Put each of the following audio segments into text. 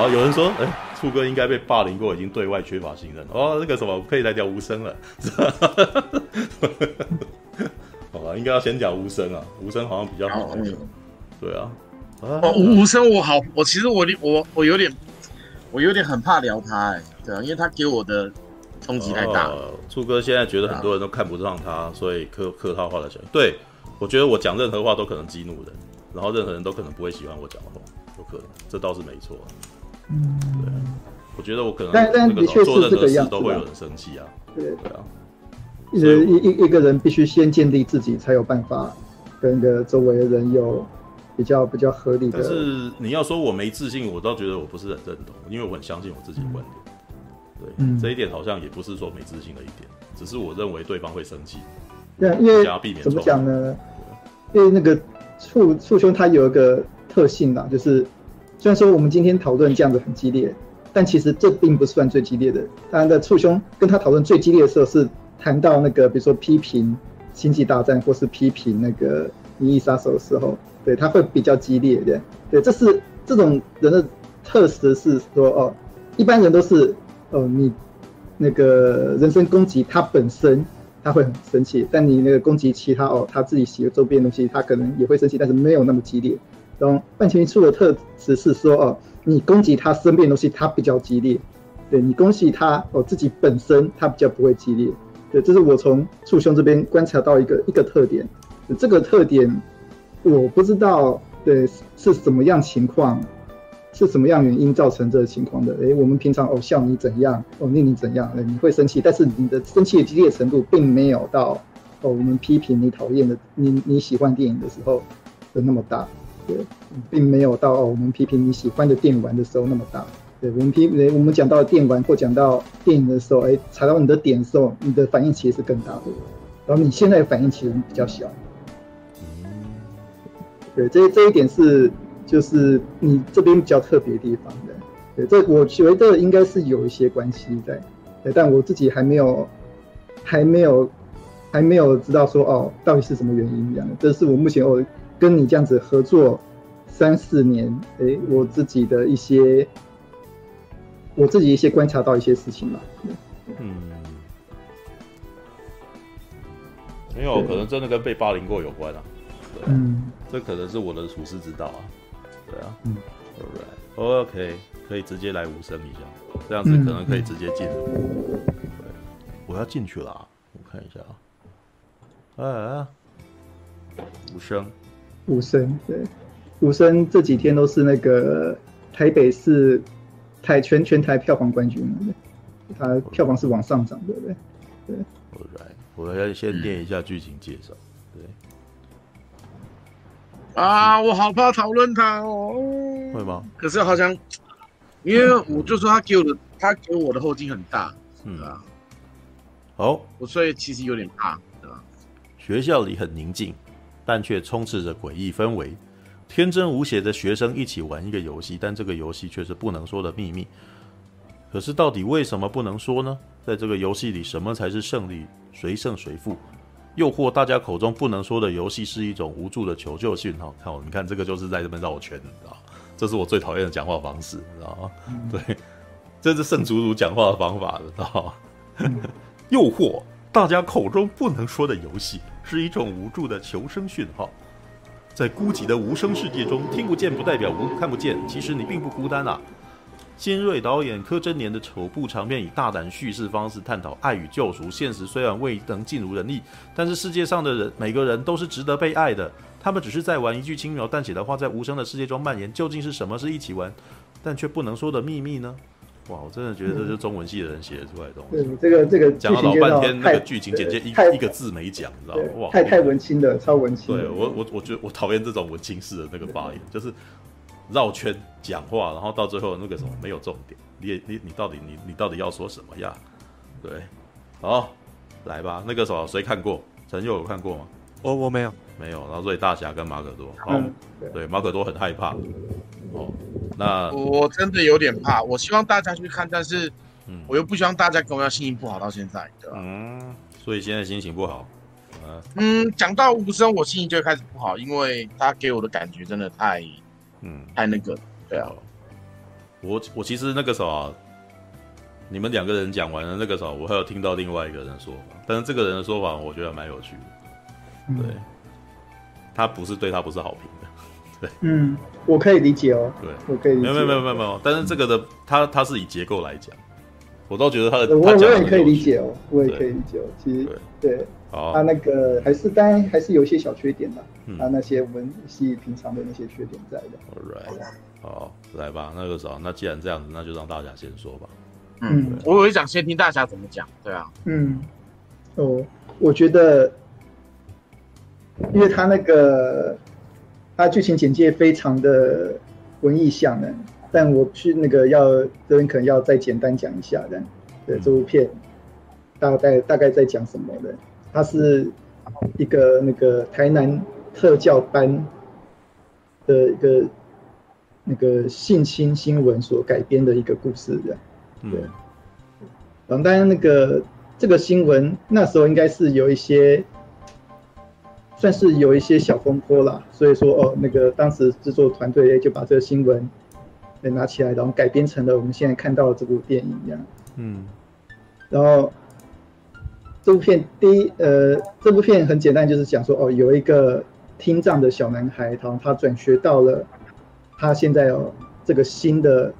好，有人说，哎、欸，处哥应该被霸凌过，已经对外缺乏信任。哦，那个什么，可以来聊无声了。好吧，应该要先讲无声啊，无声好像比较好。嗯、对啊。哦，无声我好，我其实我我我有点，我有点很怕聊他，哎，对啊，因为他给我的冲击太大。处、呃、哥现在觉得很多人都看不上他，啊、所以客客套话的讲，对，我觉得我讲任何话都可能激怒人，然后任何人都可能不会喜欢我讲的话，有可能，这倒是没错。嗯，对，我觉得我可能但但的确是这个样子都会有人生气啊。对对啊，一一一一个人必须先建立自己，才有办法跟个周围的人有。比较比较合理的，但是你要说我没自信，我倒觉得我不是很认同，因为我很相信我自己的观点。对，嗯、这一点好像也不是说没自信的一点，只是我认为对方会生气。对，因为怎么讲呢？因为那个处处兄他有一个特性啦，就是虽然说我们今天讨论这样子很激烈，但其实这并不算最激烈的。当然的，处兄跟他讨论最激烈的时候是谈到那个，比如说批评星际大战，或是批评那个银翼杀手的时候。对，他会比较激烈，对，对，这是这种人的特质是说，哦，一般人都是，哦，你那个人身攻击他本身他会很生气，但你那个攻击其他哦，他自己喜欢周边的东西，他可能也会生气，但是没有那么激烈。然后半田一处的特质是说，哦，你攻击他身边的东西，他比较激烈，对，你攻击他哦自己本身他比较不会激烈，对，这是我从处兄这边观察到一个一个特点，这个特点。我不知道，对，是什么样情况，是什么样原因造成这个情况的？诶，我们平常哦笑你怎样，哦念你怎样，诶，你会生气，但是你的生气的激烈程度并没有到哦我们批评你讨厌的你你喜欢电影的时候的那么大，并没有到我们批评你喜欢的电玩的时候那么大。对，我们批我们讲到电玩或讲到电影的时候，哎，踩到你的点的时候，你的反应其实是更大的，然后你现在的反应其实比较小。对，这这一点是就是你这边比较特别的地方的。对，这我觉得应该是有一些关系在，对，但我自己还没有还没有还没有知道说哦，到底是什么原因这样的。这是我目前我跟你这样子合作三四年，诶，我自己的一些我自己一些观察到一些事情嘛。嗯，没有，可能真的跟被霸凌过有关啊。嗯，这可能是我的处世之道啊，对啊，嗯，Alright，OK，可以直接来无声一下，这样子可能可以直接进。入。嗯、对，我要进去了，啊，我看一下啊，啊，无声，无声，对，武生这几天都是那个台北市台全全台票房冠军，他票房是往上涨，对不对？对，Alright，我要先念一下剧情介绍。啊，我好怕讨论他哦。会吗？可是好像，因为我就说他给我的，他给我的后劲很大，嗯啊。好，我所以其实有点怕，对吧？学校里很宁静，但却充斥着诡异氛围。天真无邪的学生一起玩一个游戏，但这个游戏却是不能说的秘密。可是到底为什么不能说呢？在这个游戏里，什么才是胜利？谁胜谁负？诱惑大家口中不能说的游戏是一种无助的求救信号。看，你看这个就是在这边绕圈，你知道？这是我最讨厌的讲话方式，你知道吗？嗯、对，这是圣祖祖讲话的方法，知道吗？诱惑大家口中不能说的游戏是一种无助的求生讯号。在孤寂的无声世界中，听不见不代表无看不见，其实你并不孤单啊。新锐导演柯贞年的首部长片，以大胆叙事方式探讨爱与救赎。现实虽然未能尽如人意，但是世界上的人每个人都是值得被爱的。他们只是在玩一句轻描淡写的话，在无声的世界中蔓延。究竟是什么是一起玩，但却不能说的秘密呢？哇，我真的觉得这是中文系的人写出来的东西。这个这个讲了老半天，那个剧情简介一一个字没讲，你知道吗？哇，太太文青了，超文青。对我我我觉得我讨厌这种文青式的那个发言，就是。绕圈讲话，然后到最后那个什么没有重点，你你你到底你你到底要说什么呀？对，好，来吧，那个什么谁看过？陈佑有看过吗？我我没有没有，然后所以大侠跟马可多，好，嗯、对，马可多很害怕，哦，那我真的有点怕，我希望大家去看，但是，嗯，我又不希望大家跟我要心情不好到现在，对吧？嗯，所以现在心情不好，嗯，嗯，讲到无声，我心情就会开始不好，因为他给我的感觉真的太。嗯，太那个，对啊，我我其实那个时候啊，你们两个人讲完了那个时候，我还有听到另外一个人的说法，但是这个人的说法我觉得蛮有趣的。对，嗯、他不是对他不是好评的。对，嗯，我可以理解哦。对，我可以理解。没有没有没有没有，但是这个的、嗯、他他是以结构来讲，我倒觉得他的我我也可以理解哦，我也可以理解哦。其实对，对好，他那个还是当然还是有一些小缺点的，嗯、他那些我们细平常的那些缺点在的。All right，好，来吧，那个时候，那既然这样子，那就让大家先说吧。嗯，我也想先听大家怎么讲。对啊，嗯，哦，我觉得，因为他那个。它剧情简介非常的文艺向的，但我去那个要这边可能要再简单讲一下的，对这部片大概大概在讲什么的？它是一个那个台南特教班的一个那个性侵新闻所改编的一个故事的，对。然后当然那个这个新闻那时候应该是有一些。算是有一些小风波啦，所以说哦，那个当时制作团队就把这个新闻拿起来，然后改编成了我们现在看到的这部电影一样。嗯，然后这部片第一呃，这部片很简单，就是讲说哦，有一个听障的小男孩，然后他转学到了他现在哦这个新的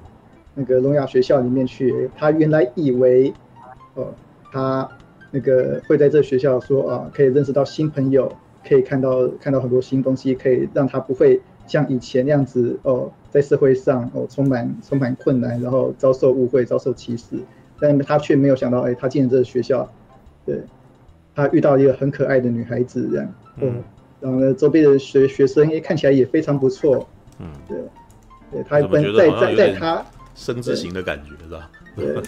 那个聋哑学校里面去，他原来以为哦他那个会在这学校说啊，可以认识到新朋友。可以看到看到很多新东西，可以让他不会像以前那样子哦，在社会上哦充满充满困难，然后遭受误会、遭受歧视。但他却没有想到，哎，他进了这个学校，对，他遇到一个很可爱的女孩子这样，嗯，然后呢，周边的学学生也看起来也非常不错，嗯，对，对他本在在在他生字型的感觉是吧？对，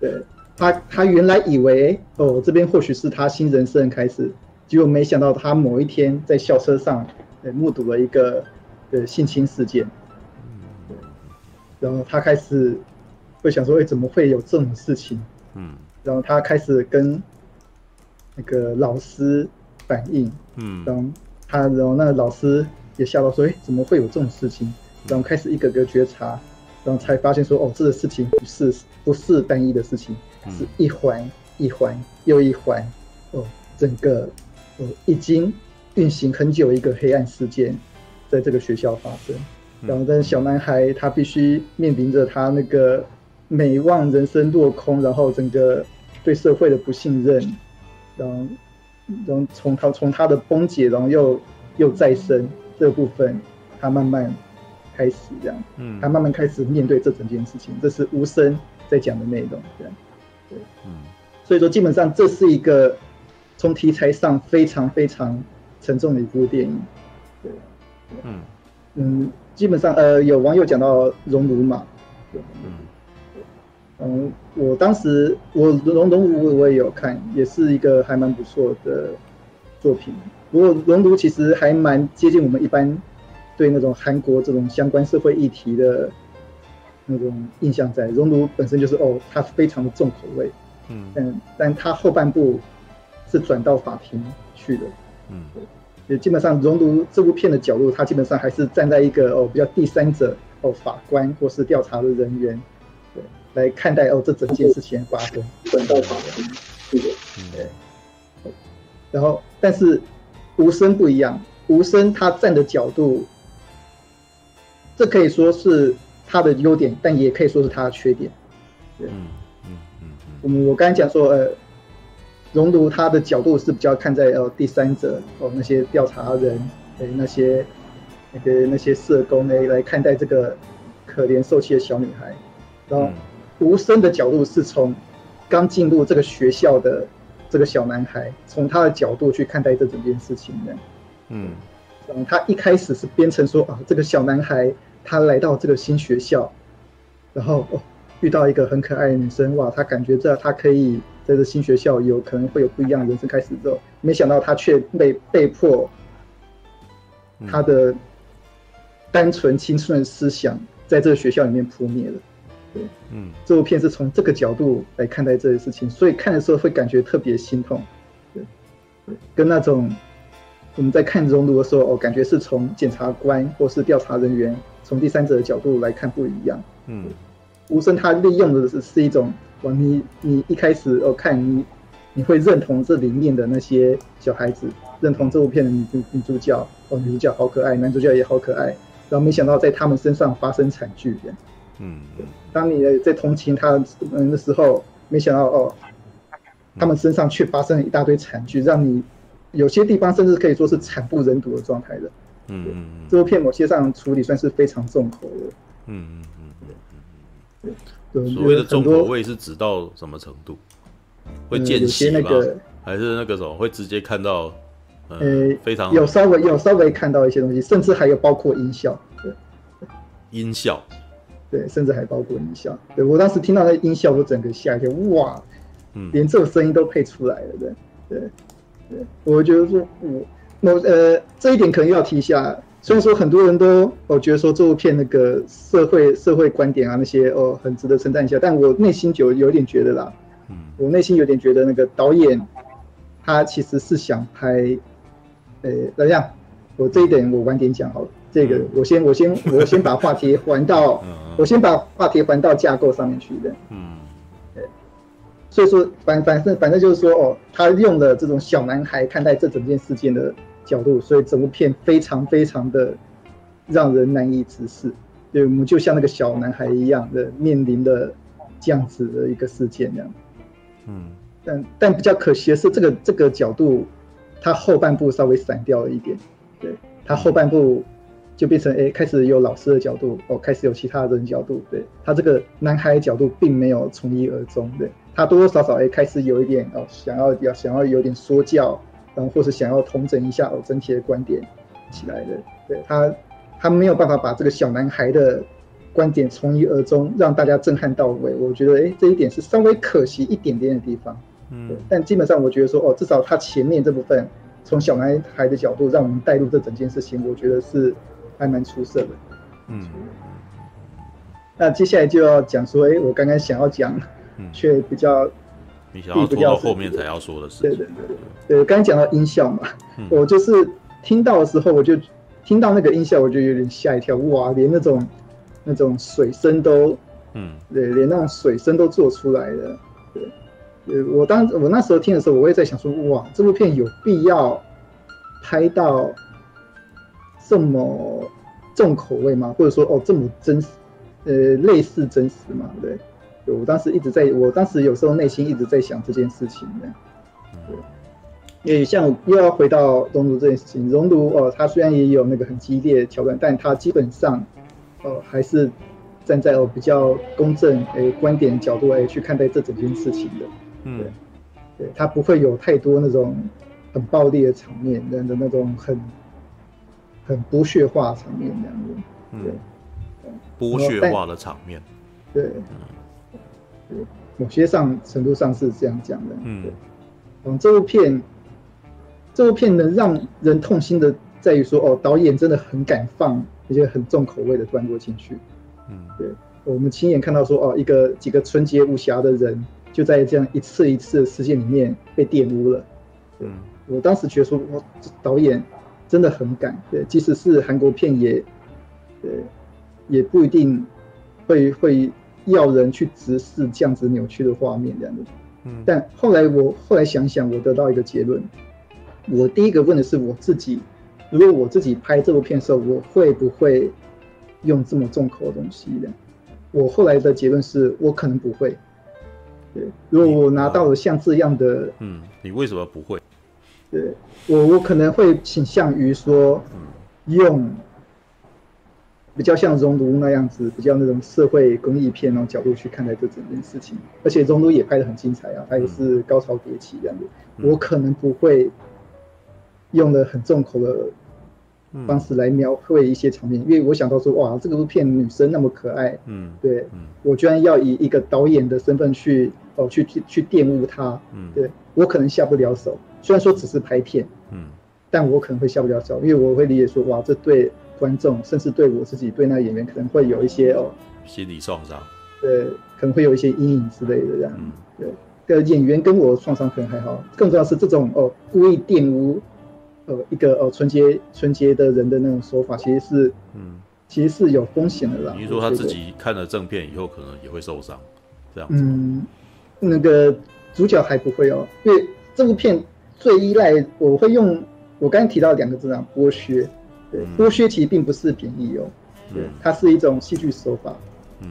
对他他原来以为哦这边或许是他新人生开始。结果没想到，他某一天在校车上，目睹了一个呃性侵事件，然后他开始会想说，哎，怎么会有这种事情？嗯，然后他开始跟那个老师反映，嗯，然后他，然后那个老师也吓到说，哎，怎么会有这种事情？然后开始一个个觉察，然后才发现说，哦，这个事情不是不是单一的事情，是一环一环又一环，哦，整个。已经运行很久一个黑暗事件，在这个学校发生，然后但是小男孩他必须面临着他那个美望人生落空，然后整个对社会的不信任，然后然后从他从他的崩解，然后又又再生这个部分，他慢慢开始这样，嗯，他慢慢开始面对这整件事情，这是无声在讲的内容，这样，对，嗯，所以说基本上这是一个。从题材上非常非常沉重的一部电影，对，嗯。嗯，基本上呃，有网友讲到《熔炉》嘛，对，嗯，嗯，我当时我《熔炉》我我也有看，也是一个还蛮不错的作品。不过《熔炉》其实还蛮接近我们一般对那种韩国这种相关社会议题的那种印象在，在《熔炉》本身就是哦，它非常的重口味，嗯，但但它后半部。是转到法庭去的，嗯，也基本上熔炉这部片的角度，他基本上还是站在一个哦比较第三者哦法官或是调查的人员，对，来看待哦这整件事情发生，转到法庭去的，对，然后但是无声不一样，无声他站的角度，这可以说是他的优点，但也可以说是他的缺点，对，嗯嗯嗯，我们我刚才讲说呃。熔炉他的角度是比较看在哦第三者哦那些调查人诶那些那个那些社工诶来看待这个可怜受气的小女孩，然后无声的角度是从刚进入这个学校的这个小男孩，从他的角度去看待这整件事情的，嗯，他一开始是编成说啊这个小男孩他来到这个新学校，然后哦遇到一个很可爱的女生哇，他感觉这他可以。在这新学校有可能会有不一样的人生开始之后，没想到他却被被迫，他的单纯青春的思想在这个学校里面扑灭了。对，嗯，这部片是从这个角度来看待这些事情，所以看的时候会感觉特别心痛。对，跟那种我们在看《熔炉》的时候，哦，感觉是从检察官或是调查人员从第三者的角度来看不一样。嗯，无声他利用的是是一种，哇，你你一开始哦看你你会认同这里面的那些小孩子，认同这部片的女主女主角哦，女主角好可爱，男主角也好可爱，然后没想到在他们身上发生惨剧的，嗯，当你在同情他们的时候，没想到哦，他们身上却发生了一大堆惨剧，让你有些地方甚至可以说是惨不忍睹的状态的。嗯嗯，这部片某些上处理算是非常重口的。嗯嗯嗯嗯，对，所谓的重口味是指到什么程度？会见血吗？还是那个什么会直接看到？呃，非常有稍微有稍微看到一些东西，甚至还有包括音效。对，音效，对，甚至还包括音效。对，我当时听到那音效，我整个吓一跳，哇，嗯，连这种声音都配出来了，对，对，对，我觉得说，我。那呃，这一点可能要提一下。虽然说很多人都哦觉得说这部片那个社会社会观点啊那些哦很值得称赞一下，但我内心就有点觉得啦，嗯，我内心有点觉得那个导演他其实是想拍，呃，怎么样？我这一点我晚点讲好了。这个我先我先我先把话题还到，我先把话题还到架构上面去的，嗯。所以说，反反正反正就是说，哦，他用了这种小男孩看待这整件事件的角度，所以整部片非常非常的让人难以直视。对，我们就像那个小男孩一样的面临的这样子的一个事件那样。嗯，但但比较可惜的是，这个这个角度，他后半部稍微散掉了一点。对，他后半部就变成哎，开始有老师的角度，哦，开始有其他人角度。对，他这个男孩的角度并没有从一而终。对。他多多少少也开始有一点哦，想要要想要有点说教，然后或是想要统整一下哦整体的观点起来的。对他，他没有办法把这个小男孩的观点从一而终，让大家震撼到位。我觉得哎，这一点是稍微可惜一点点的地方。嗯，但基本上我觉得说哦，至少他前面这部分从小男孩的角度让我们带入这整件事情，我觉得是还蛮出色的。嗯，那接下来就要讲说，哎，我刚刚想要讲。却比较，你想要拖到后面才要说的事情。对对对对，刚才讲到音效嘛，嗯、我就是听到的时候，我就听到那个音效，我就有点吓一跳，哇，连那种那种水声都，嗯，对，连那种水声都做出来了。对，对我当我那时候听的时候，我也在想说，哇，这部片有必要拍到这么重口味吗？或者说，哦，这么真实，呃，类似真实吗？对。我当时一直在，我当时有时候内心一直在想这件事情的，对，因为像又要回到熔炉这件事情，熔炉哦，它虽然也有那个很激烈的桥段，但它基本上，哦，还是站在哦比较公正诶观点角度来去看待这整件事情的，嗯，对，对，它不会有太多那种很暴力的场面，那的那种很很剥削化的场面这样子，对，嗯，剥削化的场面，对。某些上程度上是这样讲的，嗯，对。嗯，这部片，这部片能让人痛心的在于说，哦，导演真的很敢放一些很重口味的段落进去，嗯，对，我们亲眼看到说，哦，一个几个纯洁无瑕的人就在这样一次一次的事件里面被玷污了，嗯，我当时觉得说，哇，这导演真的很敢，对，即使是韩国片也，对，也不一定会会。要人去直视这样子扭曲的画面，这样子。嗯。但后来我后来想想，我得到一个结论。我第一个问的是我自己：如果我自己拍这部片的时候，我会不会用这么重口的东西的？我后来的结论是我可能不会。对，如果我拿到了像这样的，嗯，你为什么不会？对，我我可能会倾向于说，用。比较像熔炉那样子，比较那种社会公益片那种角度去看待这整件事情，而且熔炉也拍得很精彩啊，它也是高潮迭起这样子。嗯、我可能不会用的很重口的方式来描绘一些场面，嗯、因为我想到说，哇，这个部片女生那么可爱，嗯，对，嗯、我居然要以一个导演的身份去哦去去去玷污她，嗯，对我可能下不了手。虽然说只是拍片，嗯，但我可能会下不了手，因为我会理解说，哇，这对。观众甚至对我自己对那个演员可能会有一些哦心理创伤，对，可能会有一些阴影之类的这样，嗯、对，个演员跟我创伤可能还好，更重要是这种哦故意玷污呃一个哦纯洁纯洁的人的那种说法，其实是嗯其实是有风险的啦。你是说他自己看了正片以后，可能也会受伤，这样子？嗯，那个主角还不会哦，因为这部片最依赖我会用我刚才提到两个字啊，剥削。对，剥削其实并不是贬义哦，对，它是一种戏剧手法。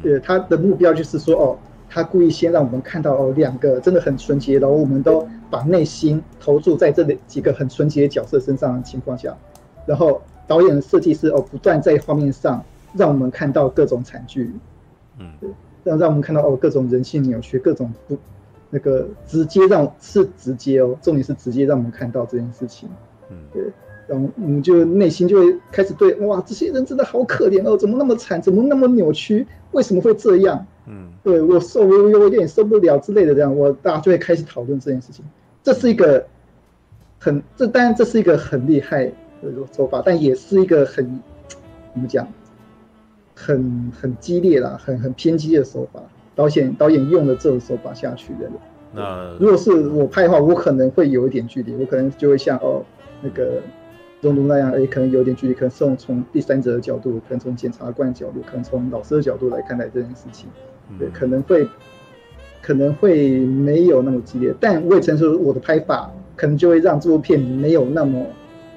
对，它的目标就是说，哦，他故意先让我们看到哦，两个真的很纯洁，然后我们都把内心投注在这里几个很纯洁的角色身上的情况下，然后导演的设计师哦，不断在画面上让我们看到各种惨剧，嗯，对，让让我们看到哦，各种人性扭曲，各种不那个直接让是直接哦，重点是直接让我们看到这件事情，嗯，对。然后你就内心就会开始对哇，这些人真的好可怜哦，怎么那么惨，怎么那么扭曲，为什么会这样？嗯，对我受我我有点受不了之类的这样，我大家就会开始讨论这件事情。这是一个很这当然这是一个很厉害的手法，但也是一个很怎么讲，很很激烈啦，很很偏激的手法。导演导演用了这种手法下去的。那如果是我拍的话，我可能会有一点距离，我可能就会像哦那个。中毒那样，哎，可能有点距离，可能从从第三者的角度，可能从检察官的角度，可能从老师的角度来看待这件事情，对，可能会，可能会没有那么激烈，但我也承认，我的拍法可能就会让这部片没有那么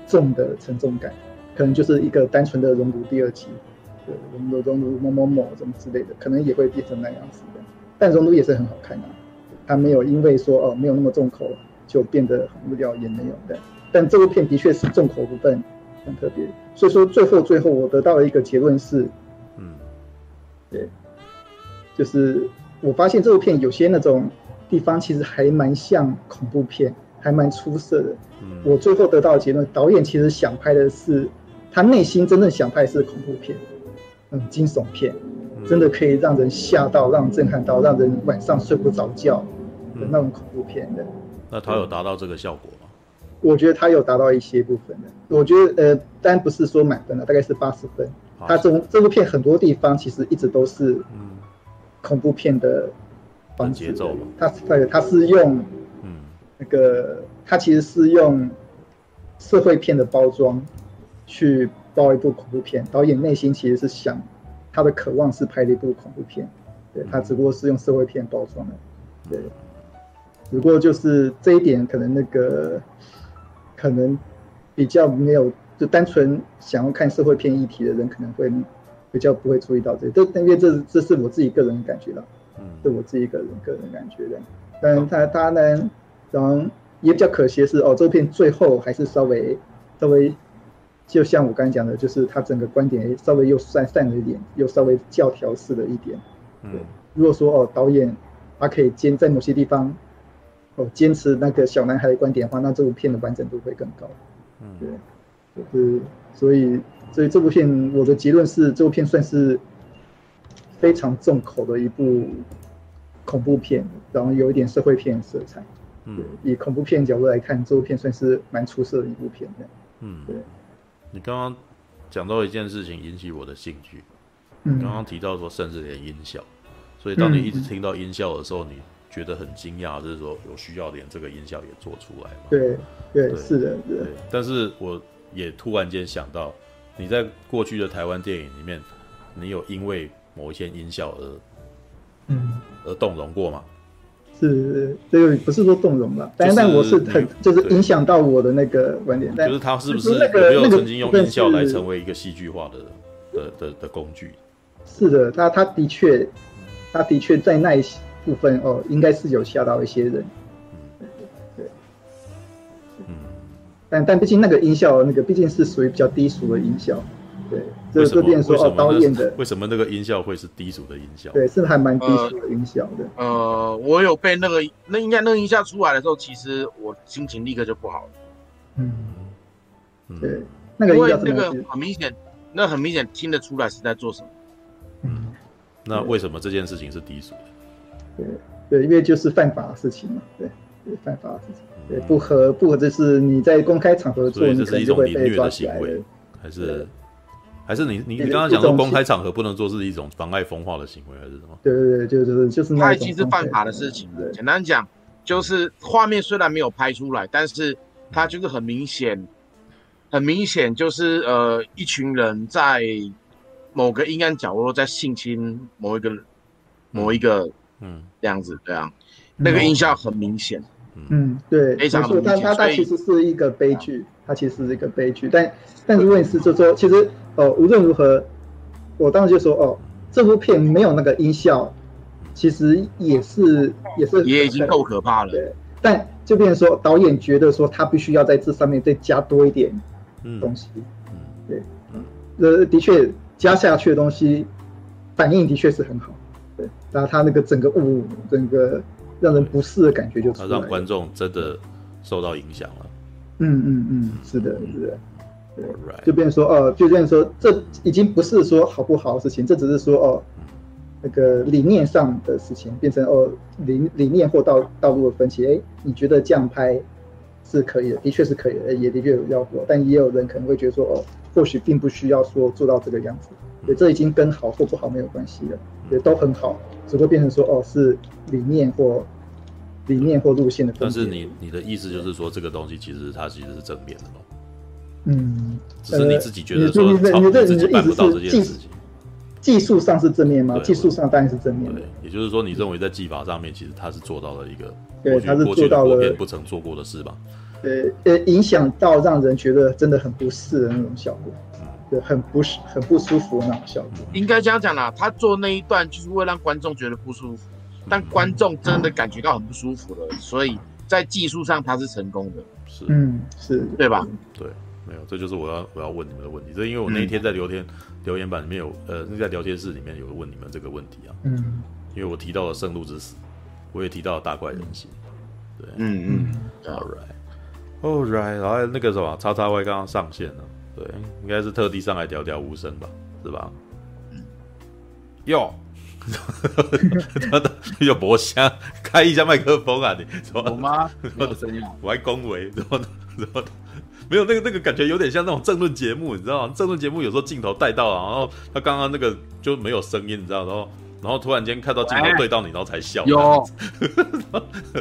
重的沉重感，可能就是一个单纯的熔炉第二集，对，熔炉熔炉某某某什么之类的，可能也会变成那样子的，但熔炉也是很好看的，它没有因为说哦没有那么重口就变得很无聊，也没有的。但这部片的确是重口不分很特别，所以说最后最后我得到了一个结论是，嗯，对，就是我发现这部片有些那种地方其实还蛮像恐怖片，还蛮出色的。嗯，我最后得到的结论，导演其实想拍的是他内心真正想拍的是恐怖片，嗯，惊悚片，真的可以让人吓到、让人震撼到、让人晚上睡不着觉的那种恐怖片的。那他有达到这个效果？我觉得他有达到一些部分的，我觉得呃，当然不是说满分了，大概是八十分。他这这部片很多地方其实一直都是恐怖片的方式，节奏。他他他是用嗯。那个他其实是用社会片的包装去包一部恐怖片，导演内心其实是想他的渴望是拍的一部恐怖片，对，他只不过是用社会片包装的，对，只不过就是这一点可能那个。可能比较没有，就单纯想要看社会片议题的人，可能会比较不会注意到这，这因为这这是我自己个人的感觉了，嗯，是我自己个人个人感觉的。但他他呢，然后也比较可惜的是，哦，这片最后还是稍微稍微，就像我刚才讲的，就是他整个观点稍微又散散了一点，又稍微教条式了一点。嗯，如果说哦，导演他可以兼在某些地方。哦，坚持那个小男孩的观点的话，那这部片的完整度会更高。嗯，对，就是所以，所以这部片我的结论是，这部片算是非常重口的一部恐怖片，然后有一点社会片色彩。嗯，以恐怖片角度来看，这部片算是蛮出色的一部片。嗯，对。你刚刚讲到一件事情引起我的兴趣，嗯，刚刚提到说，甚至连音效，所以当你一直听到音效的时候，你。觉得很惊讶，就是说有需要连这个音效也做出来嘛？对对，是的，对。但是我也突然间想到，你在过去的台湾电影里面，你有因为某一些音效而嗯而动容过吗？是，这个不是说动容了，但但我是很就是影响到我的那个观点。就是他是不是有没有曾经用音效来成为一个戏剧化的的的的工具？是的，他他的确，他的确在那。部分哦，应该是有吓到一些人，嗯，对，嗯，但但毕竟那个音效，那个毕竟是属于比较低俗的音效，对，这这边说哦，导演的 为什么那个音效会是低俗的音效？对，是还蛮低俗的音效的。呃，呃我有被那个那应该那个音效出来的时候，其实我心情立刻就不好了。嗯，对，那个音效那个很明显，那很明显听得出来是在做什么。嗯，那为什么这件事情是低俗的？对对，因为就是犯法的事情嘛，对，对犯法的事情，对不合不合，这是你在公开场合做，你可能就会被抓起来的。还是还是你你你刚刚讲说公开场合不能做是一种妨碍风化的行为，还是什么？对对对，就是就是那。它已经是犯法的事情了。简单讲，就是画面虽然没有拍出来，但是它就是很明显，很明显就是呃一群人在某个阴暗角落在性侵某一个某一个嗯这样子，对啊，那个音效很明显。嗯，对，没错，它它它其实是一个悲剧，它其实是一个悲剧。但但如果你是，就说其实哦，无论如何，我当时就说哦，这部片没有那个音效，其实也是也是也已经够可怕了。对，但就变成说导演觉得说他必须要在这上面再加多一点东西。嗯，对，呃，的确加下去的东西反应的确是很好。对，然后他那个整个雾整个。让人不适的感觉就出来了，让观众真的受到影响了。嗯嗯嗯，是的，是的，对，Right. 就变成说哦，就变成说，这已经不是说好不好的事情，这只是说哦，那个理念上的事情，变成哦理理念或道道路的分歧。哎，你觉得这样拍是可以的，的确是可以的，也的确有效果，但也有人可能会觉得说哦，或许并不需要说做到这个样子。对，这已经跟好或不好没有关系了，也都很好。只会变成说哦，是理念或理念或路线的。但是你你的意思就是说，这个东西其实它其实是正面的咯。嗯，只是你自己觉得说，你的你的意思是技技术上是正面吗？技术上当然是正面的。也就是说，你认为在技法上面，其实他是做到了一个对，他是做到了不曾做过的事吧？呃呃，影响到让人觉得真的很不适的那种效果。对，很不舒很不舒服的那种效果。应该这样讲啦，他做那一段就是为了让观众觉得不舒服，但观众真的感觉到很不舒服了，所以在技术上他是成功的。是，嗯，是对吧？对，没有，这就是我要我要问你们的问题。这因为我那一天在聊天、嗯、留言板里面有，呃，在聊天室里面有问你们这个问题啊。嗯，因为我提到了圣路之死，我也提到了大怪人心。对，嗯嗯，All right，All right，然后那个什么叉叉 Y 刚刚上线了。对，应该是特地上来聊聊无声吧，是吧？哟，他的有博箱，开一下麦克风啊！你什么我吗？没有声音，我还恭维，然后然后没有那个那个感觉，有点像那种政论节目，你知道吗？政论节目有时候镜头带到了，然后他刚刚那个就没有声音，你知道，然后然后突然间看到镜头对到你，然后才笑。有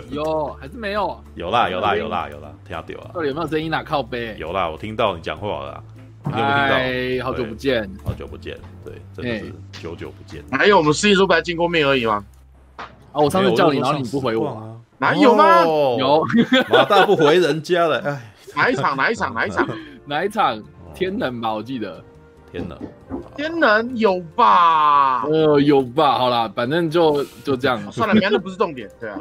有还是没有？有啦有啦有啦有啦，听到了。到底有没有声音啊？靠背。有啦，我听到你讲话了。嗨，好久不见，好久不见，对，真的是久久不见。还有我们司仪叔才见过面而已吗？啊，我上次叫你，然后你不回我，哪有吗？有，马大不回人家了，哎，哪一场？哪一场？哪一场？哪一场？天冷吧，我记得。天能，天能有吧？呃，有吧？好啦，反正就就这样。算了，男的不是重点，对啊。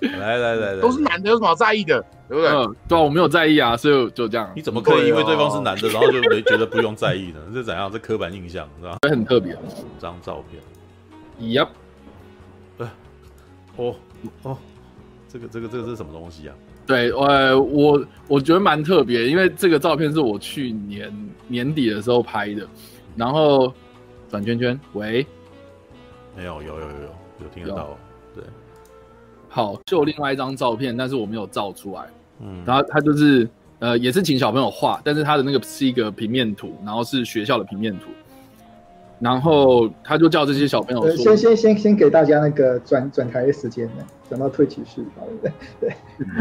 来来来来，都是男的，有什么好在意的？对不对？嗯，对啊，我没有在意啊，所以就这样。你怎么可以因为对方是男的，然后就没觉得不用在意呢？这怎样？这刻板印象是吧？很特别，五张照片。Yep。哦哦，这个这个这个是什么东西啊？对，呃，我我觉得蛮特别，因为这个照片是我去年年底的时候拍的，然后转圈圈，喂，没有，有有有有有听得到，对，好，就另外一张照片，但是我没有照出来，嗯，然后他就是呃，也是请小朋友画，但是他的那个是一个平面图，然后是学校的平面图。然后他就叫这些小朋友说：“先先先先给大家那个转转台的时间呢，转到退曲式，对对，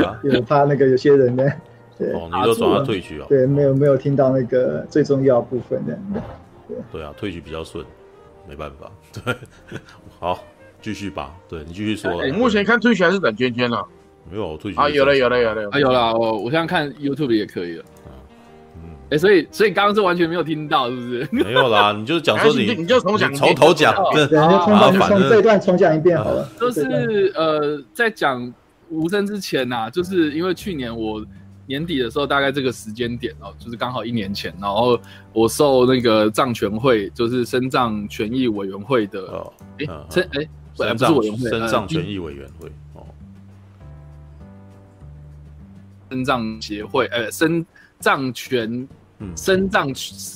因为怕那个有些人呢，对，哦，你都转到退曲啊？对，没有没有听到那个最重要部分的，对对啊，退曲比较顺，没办法，对，好，继续吧，对你继续说。哎，目前看退曲还是转圈圈了？没有退曲啊，有了有了有了，啊有了，我我现在看 YouTube 也可以了。”哎，所以所以刚刚是完全没有听到，是不是？没有啦，你就是讲说你，你就从从头讲，对，从从这一段重讲一遍好了。就是呃，在讲无声之前呐，就是因为去年我年底的时候，大概这个时间点哦，就是刚好一年前，然后我受那个藏权会，就是身藏权益委员会的，哎，身哎，本来不是委员会，身障权益委员会哦，身藏协会，呃，身。藏权，身藏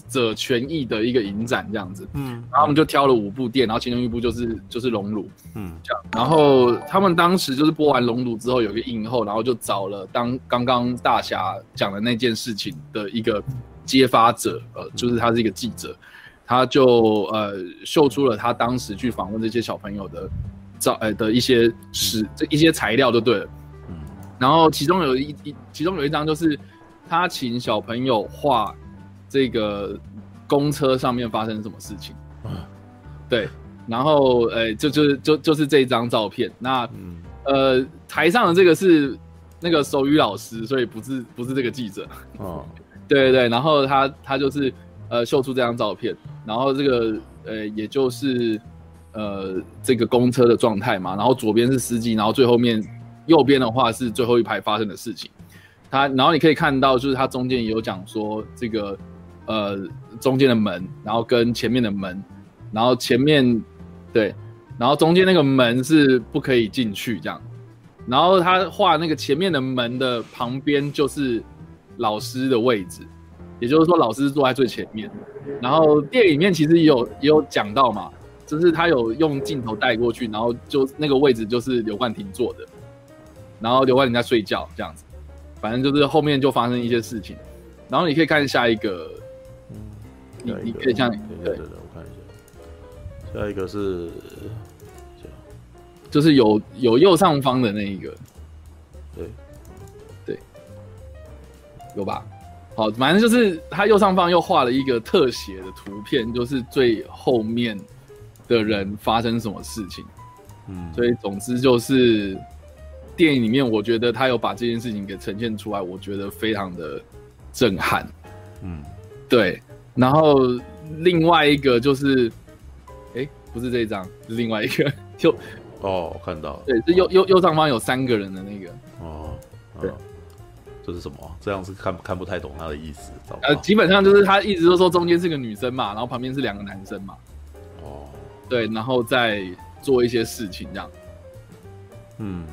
者权益的一个影展这样子，嗯，然后我们就挑了五部电影，然后其中一部就是就是《熔炉》，嗯，这样，然后他们当时就是播完《熔炉》之后有个映后，然后就找了当刚刚大侠讲的那件事情的一个揭发者，呃，就是他是一个记者，他就呃秀出了他当时去访问这些小朋友的照，呃的一些史这一些材料就对了，嗯，然后其中有一一其中有一张就是。他请小朋友画这个公车上面发生什么事情，对，然后呃、欸，就就就就是这一张照片。那、嗯、呃，台上的这个是那个手语老师，所以不是不是这个记者。哦，对对对，然后他他就是呃秀出这张照片，然后这个呃也就是呃这个公车的状态嘛，然后左边是司机，然后最后面右边的话是最后一排发生的事情。他然后你可以看到，就是他中间也有讲说这个呃中间的门，然后跟前面的门。然后前面，对，然后中间那个门是不可以进去这样，然后他画那个前面的门的旁边就是老师的位置，也就是说老师坐在最前面。然后电影里面其实也有也有讲到嘛，就是他有用镜头带过去，然后就那个位置就是刘冠廷坐的，然后刘冠廷在睡觉这样子，反正就是后面就发生一些事情。然后你可以看下一个，嗯，你你可以这样对对，我看一。下一个是，就是有有右上方的那一个，对，对，有吧？好，反正就是他右上方又画了一个特写的图片，就是最后面的人发生什么事情。嗯，所以总之就是电影里面，我觉得他有把这件事情给呈现出来，我觉得非常的震撼。嗯，对。然后另外一个就是。不是这一张，是另外一个。就哦，我看到了。对，是右右右上方有三个人的那个。哦，对，这是什么？这样是看看不太懂他的意思。呃，基本上就是他一直都说中间是个女生嘛，然后旁边是两个男生嘛。哦，对，然后再做一些事情这样。嗯，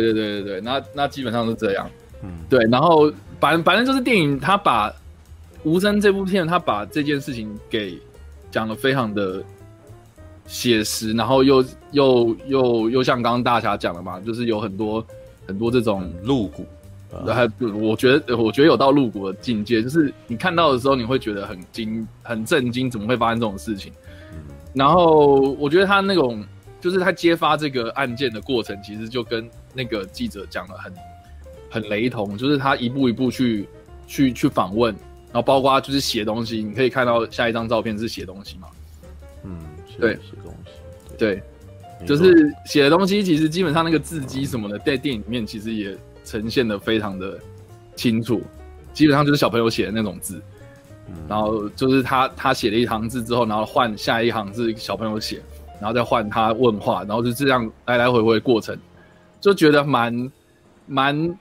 对对对对对，那那基本上是这样。嗯，对，然后反正反正就是电影，他把《无声》这部片，他把这件事情给讲的非常的。写实，然后又又又又像刚刚大侠讲的嘛，就是有很多很多这种露骨，还我觉得我觉得有到露骨的境界，就是你看到的时候你会觉得很惊很震惊，怎么会发生这种事情？嗯，然后我觉得他那种就是他揭发这个案件的过程，其实就跟那个记者讲的很很雷同，就是他一步一步去去去访问，然后包括就是写东西，你可以看到下一张照片是写东西嘛，嗯。对，写东西，对，就是写的东西，其实基本上那个字迹什么的，在电影里面其实也呈现的非常的清楚，基本上就是小朋友写的那种字，然后就是他他写了一行字之后，然后换下一行是小朋友写，然后再换他问话，然后就这样来来回回的过程，就觉得蛮蛮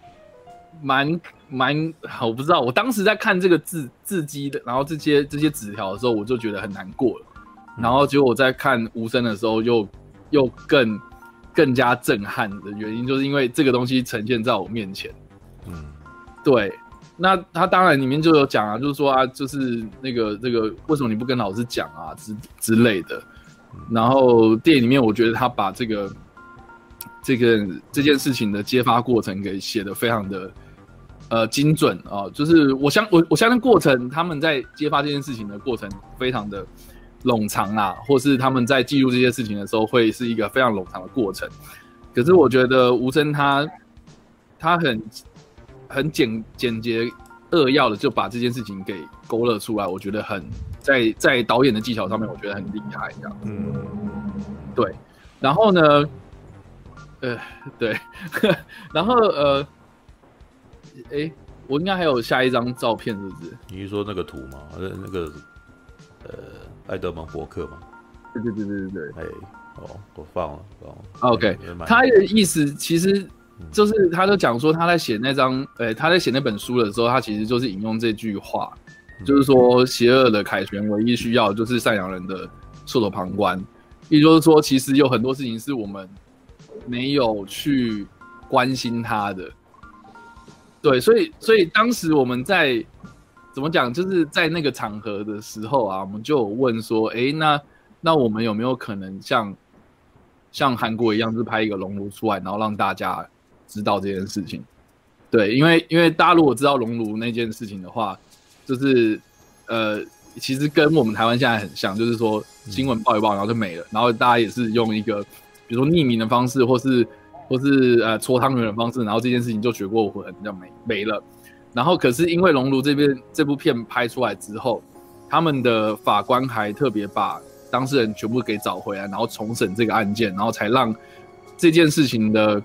蛮蛮，我不知道，我当时在看这个字字迹的，然后这些这些纸条的时候，我就觉得很难过了。然后结果我在看无声的时候又，又又更更加震撼的原因，就是因为这个东西呈现在我面前。嗯，对。那他当然里面就有讲啊，就是说啊，就是那个那个为什么你不跟老师讲啊之之类的。然后电影里面，我觉得他把这个这个这件事情的揭发过程给写的非常的呃精准啊，就是我相我我相信过程他们在揭发这件事情的过程非常的。冗长啊，或是他们在记录这些事情的时候，会是一个非常冗长的过程。可是我觉得吴声他他很很简简洁扼要的就把这件事情给勾勒出来，我觉得很在在导演的技巧上面，我觉得很厉害，这样。嗯，对。然后呢，呃，对，然后呃，哎，我应该还有下一张照片，是不是？你是说那个图吗？那那个，呃。爱德蒙伯克吗？对对对对对对。哎，哦，我放了，放了。OK，他的意思其实就是，他就讲说他在写那张，呃、欸，他在写那本书的时候，他其实就是引用这句话，就是说，邪恶的凯旋唯一需要就是善良人的袖手旁观。也就是说，其实有很多事情是我们没有去关心他的。对，所以，所以当时我们在。怎么讲？就是在那个场合的时候啊，我们就有问说：哎、那那我们有没有可能像像韩国一样，就是拍一个熔炉出来，然后让大家知道这件事情？对，因为因为大家如果知道熔炉那件事情的话，就是呃，其实跟我们台湾现在很像，就是说新闻报一报，然后就没了，然后大家也是用一个比如说匿名的方式，或是或是呃搓汤圆的方式，然后这件事情就血过火，就没没了。然后，可是因为《熔炉》这边这部片拍出来之后，他们的法官还特别把当事人全部给找回来，然后重审这个案件，然后才让这件事情的，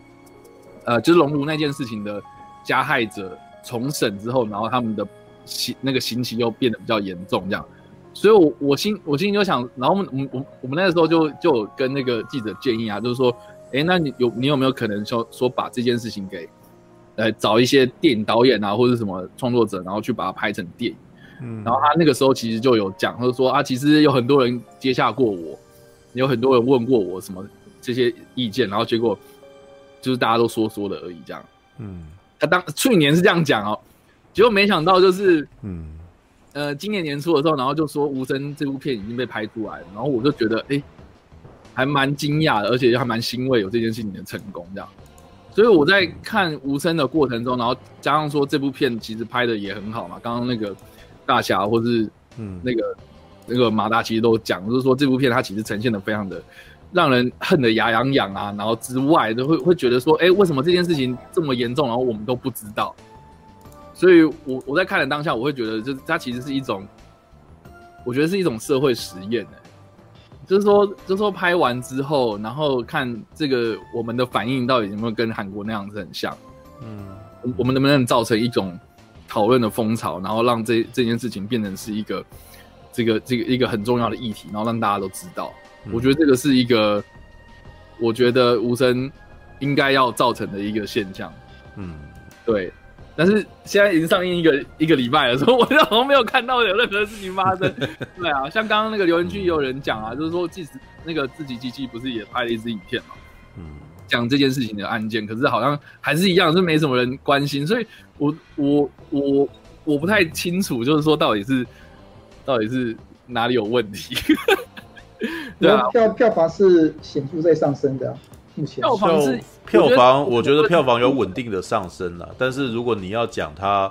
呃，就是熔炉那件事情的加害者重审之后，然后他们的刑那个刑期又变得比较严重，这样。所以我，我我心我心里就想，然后我们我们我我们那个时候就就跟那个记者建议啊，就是说，哎，那你有你有没有可能说说把这件事情给，呃，找一些电影导演啊，或者什么创作者，然后去把它拍成电影。嗯，然后他那个时候其实就有讲，他就说啊，其实有很多人接下过我，有很多人问过我什么这些意见，然后结果就是大家都说说的而已，这样。嗯，他当去年是这样讲哦，结果没想到就是，嗯，呃，今年年初的时候，然后就说《无声》这部片已经被拍出来了，然后我就觉得哎，还蛮惊讶的，而且还蛮欣慰有这件事情的成功，这样。所以我在看《无声》的过程中，然后加上说这部片其实拍的也很好嘛，刚刚那个。大侠或是嗯那个、嗯、那个马达其实都讲，就是说这部片它其实呈现的非常的让人恨得牙痒痒啊，然后之外都会会觉得说，哎、欸，为什么这件事情这么严重，然后我们都不知道？所以我我在看的当下，我会觉得，就是它其实是一种，我觉得是一种社会实验呢，就是说，就是说拍完之后，然后看这个我们的反应到底有没有跟韩国那样子很像，嗯，我们能不能造成一种。讨论的风潮，然后让这这件事情变成是一个这个这个一个很重要的议题，然后让大家都知道。嗯、我觉得这个是一个，我觉得无声应该要造成的一个现象。嗯，对。但是现在已经上映一个一个礼拜了，所以我就 好像没有看到有任何事情发生。对啊，像刚刚那个留言区也有人讲啊，嗯、就是说即使那个自己机器不是也拍了一支影片嘛？嗯，讲这件事情的案件，可是好像还是一样，是没什么人关心，所以。我我我我不太清楚，就是说到底是到底是哪里有问题？对啊，票票房是显著在上升的，目前票房是票房，我觉得票房有稳定的上升了。但是如果你要讲它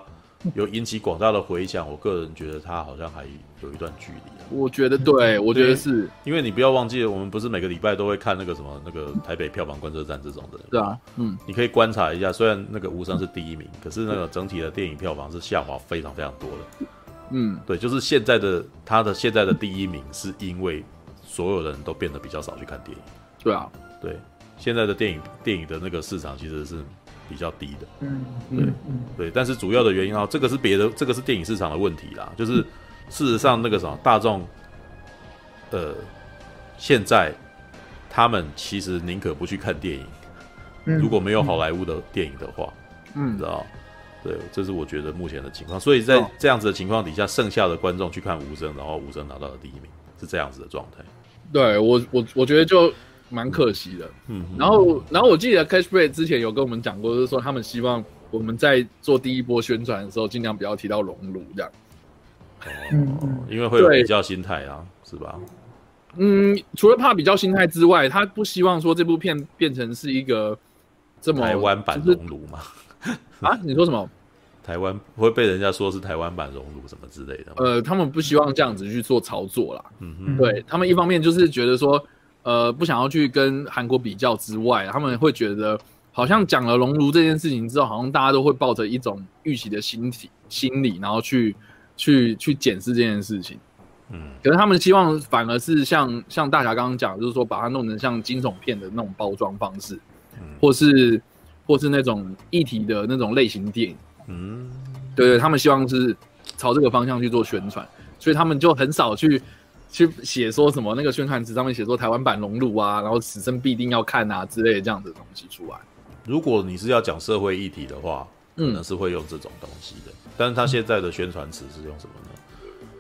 有引起广大的回响，我个人觉得它好像还有一段距离。我觉得对，我觉得是因为你不要忘记了，我们不是每个礼拜都会看那个什么那个台北票房观测站这种的。对啊，嗯，你可以观察一下，虽然那个无声是第一名，可是那个整体的电影票房是下滑非常非常多的。嗯，对，就是现在的他的现在的第一名，是因为所有人都变得比较少去看电影。对啊，对，现在的电影电影的那个市场其实是比较低的。嗯，对，对，但是主要的原因啊，这个是别的，这个是电影市场的问题啦，就是。事实上，那个什么大众，呃，现在他们其实宁可不去看电影，嗯、如果没有好莱坞的电影的话，嗯，你知道，对，这是我觉得目前的情况。所以在这样子的情况底下，剩下的观众去看无声，然后无声拿到了第一名，是这样子的状态。对我，我我觉得就蛮可惜的。嗯，然后，然后我记得 Cashplay 之前有跟我们讲过，就是说他们希望我们在做第一波宣传的时候，尽量不要提到熔炉这样。哦，因为会有比较心态啊，是吧？嗯，除了怕比较心态之外，他不希望说这部片变成是一个这么台湾版熔炉嘛？啊，你说什么？台湾会被人家说是台湾版熔炉什么之类的？呃，他们不希望这样子去做操作啦。嗯哼，对他们一方面就是觉得说，呃，不想要去跟韩国比较之外，他们会觉得好像讲了熔炉这件事情之后，好像大家都会抱着一种预期的心体心理，然后去。去去检视这件事情，嗯，可是他们希望反而是像像大侠刚刚讲，就是说把它弄成像惊悚片的那种包装方式，嗯，或是或是那种议题的那种类型电影，嗯，对对，他们希望是朝这个方向去做宣传，所以他们就很少去去写说什么那个宣传词上面写说台湾版熔炉啊，然后此生必定要看啊之类的这样的东西出来。如果你是要讲社会议题的话，可能是会用这种东西的。但是他现在的宣传词是用什么呢？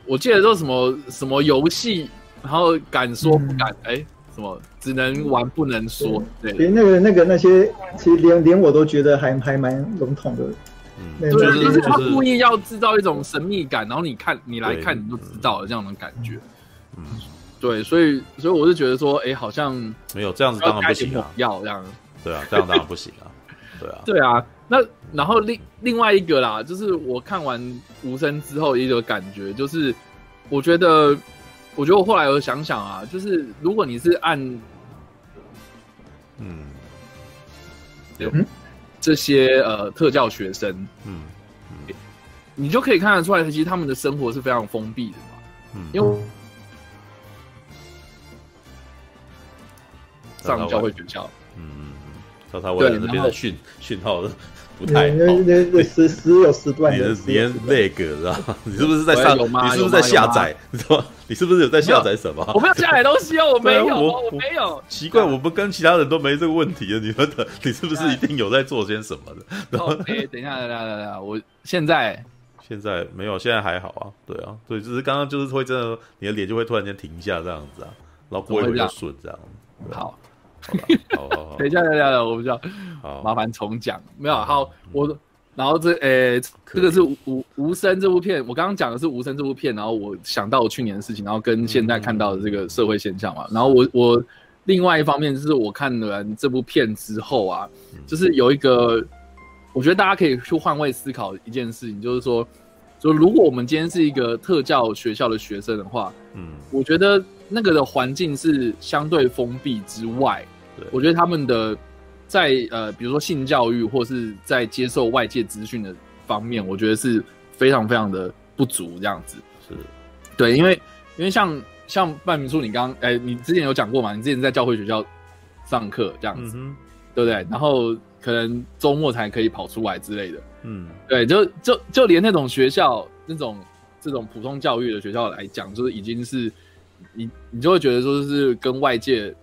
我记得说什么什么游戏，然后敢说不敢，哎、嗯欸，什么只能玩不能说，对，连那个那个那些，其实连连我都觉得还还蛮笼统的。嗯，对，就是他故意要制造一种神秘感，然后你看你来看你就知道了这样的感觉。嗯，对，所以所以我是觉得说，哎、欸，好像没有这样子当然不行啊，要这样，对啊，这样当然不行啊，对啊，对啊。那然后另另外一个啦，就是我看完无声之后一个感觉，就是我觉得，我觉得我后来有想想啊，就是如果你是按，嗯，嗯。这些呃特教学生，嗯，嗯。你就可以看得出来，其实他们的生活是非常封闭的嘛，嗯，因为上教会学校。嗯，叉叉 Y 那边的讯讯号的。不太好，那那那时时有时段的，你的连那个知道 吗？你是不是在上？你是不是在下载？你知道吗？你是不是有在下载什么？我没有下载东西哦，我没有，我没有。奇怪，我们跟其他人都没这个问题啊！你们的，你是不是一定有在做些什么的？哦，哎，等一下，等一下，等一下，我现在现在没有，现在还好啊。对啊，对，只是刚刚就是会真的，你的脸就会突然间停下这样子啊，然后过一会就顺这样。好。好好好，等一下，等一下，我不知道麻烦重讲。没有好，我然后这诶、欸，这个是无无无声这部片，我刚刚讲的是无声这部片，然后我想到我去年的事情，然后跟现在看到的这个社会现象嘛。然后我我另外一方面就是我看完这部片之后啊，就是有一个，我觉得大家可以去换位思考一件事情，就是说，就如果我们今天是一个特教学校的学生的话，嗯，我觉得那个的环境是相对封闭之外。我觉得他们的在呃，比如说性教育或是在接受外界资讯的方面，我觉得是非常非常的不足这样子。是，对，因为因为像像半明书，你刚哎，你之前有讲过嘛？你之前在教会学校上课这样子，嗯、对不对？然后可能周末才可以跑出来之类的。嗯，对，就就就连那种学校那种这种普通教育的学校来讲，就是已经是你你就会觉得说是跟外界。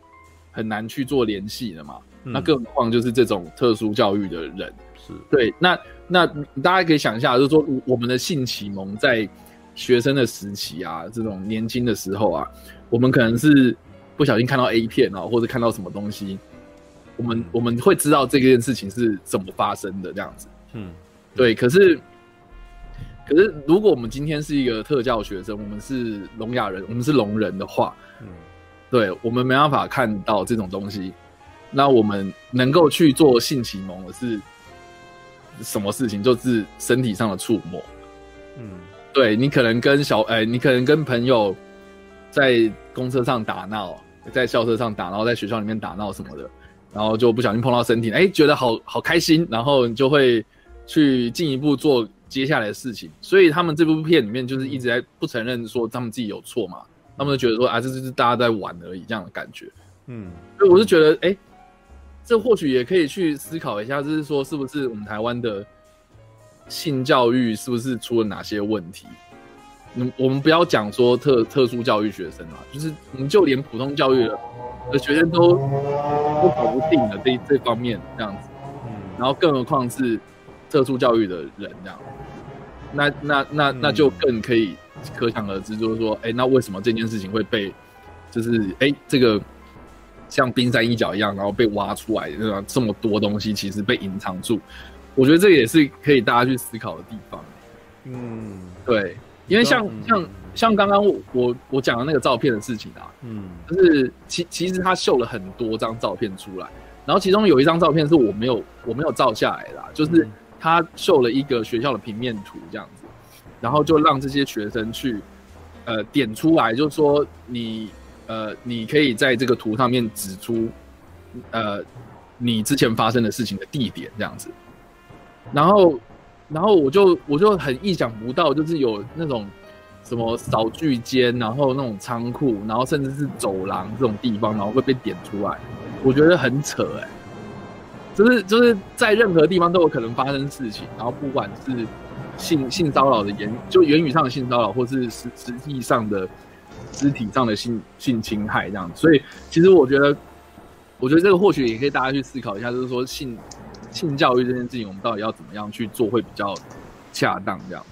很难去做联系的嘛，嗯、那更何况就是这种特殊教育的人，是对。那那大家可以想一下，就是说我们的性启蒙在学生的时期啊，这种年轻的时候啊，我们可能是不小心看到 A 片啊，或者看到什么东西，我们我们会知道这件事情是怎么发生的这样子。嗯，对。可是可是如果我们今天是一个特教学生，我们是聋哑人，我们是聋人的话，嗯。对，我们没办法看到这种东西，那我们能够去做性启蒙的是什么事情？就是身体上的触摸。嗯，对，你可能跟小哎，你可能跟朋友在公车上打闹，在校车上打闹，在学校里面打闹什么的，然后就不小心碰到身体，哎，觉得好好开心，然后你就会去进一步做接下来的事情。所以他们这部片里面就是一直在不承认说他们自己有错嘛。他们就觉得说啊，这就是大家在玩而已，这样的感觉。嗯，所以我是觉得，哎、欸，这或许也可以去思考一下，就是说，是不是我们台湾的性教育是不是出了哪些问题？嗯，我们不要讲说特特殊教育学生啊，就是我们就连普通教育的的学生都都搞不定了这这方面这样子。嗯，然后更何况是特殊教育的人这样，那那那那就更可以。可想而知，就是说，哎、欸，那为什么这件事情会被，就是哎、欸，这个像冰山一角一样，然后被挖出来，对吧？这么多东西其实被隐藏住，我觉得这也是可以大家去思考的地方。嗯，对，因为像、嗯、像像刚刚我我讲的那个照片的事情啊，嗯，就是其其实他秀了很多张照片出来，然后其中有一张照片是我没有我没有照下来的、啊，就是他秀了一个学校的平面图这样子。然后就让这些学生去，呃，点出来，就是说你，呃，你可以在这个图上面指出，呃，你之前发生的事情的地点这样子。然后，然后我就我就很意想不到，就是有那种什么扫具间，然后那种仓库，然后甚至是走廊这种地方，然后会被点出来，我觉得很扯哎、就是就是在任何地方都有可能发生事情，然后不管是。性性骚扰的言，就言语上的性骚扰，或是实实际上的肢体上的性性侵害这样子。所以，其实我觉得，我觉得这个或许也可以大家去思考一下，就是说性性教育这件事情，我们到底要怎么样去做会比较恰当这样。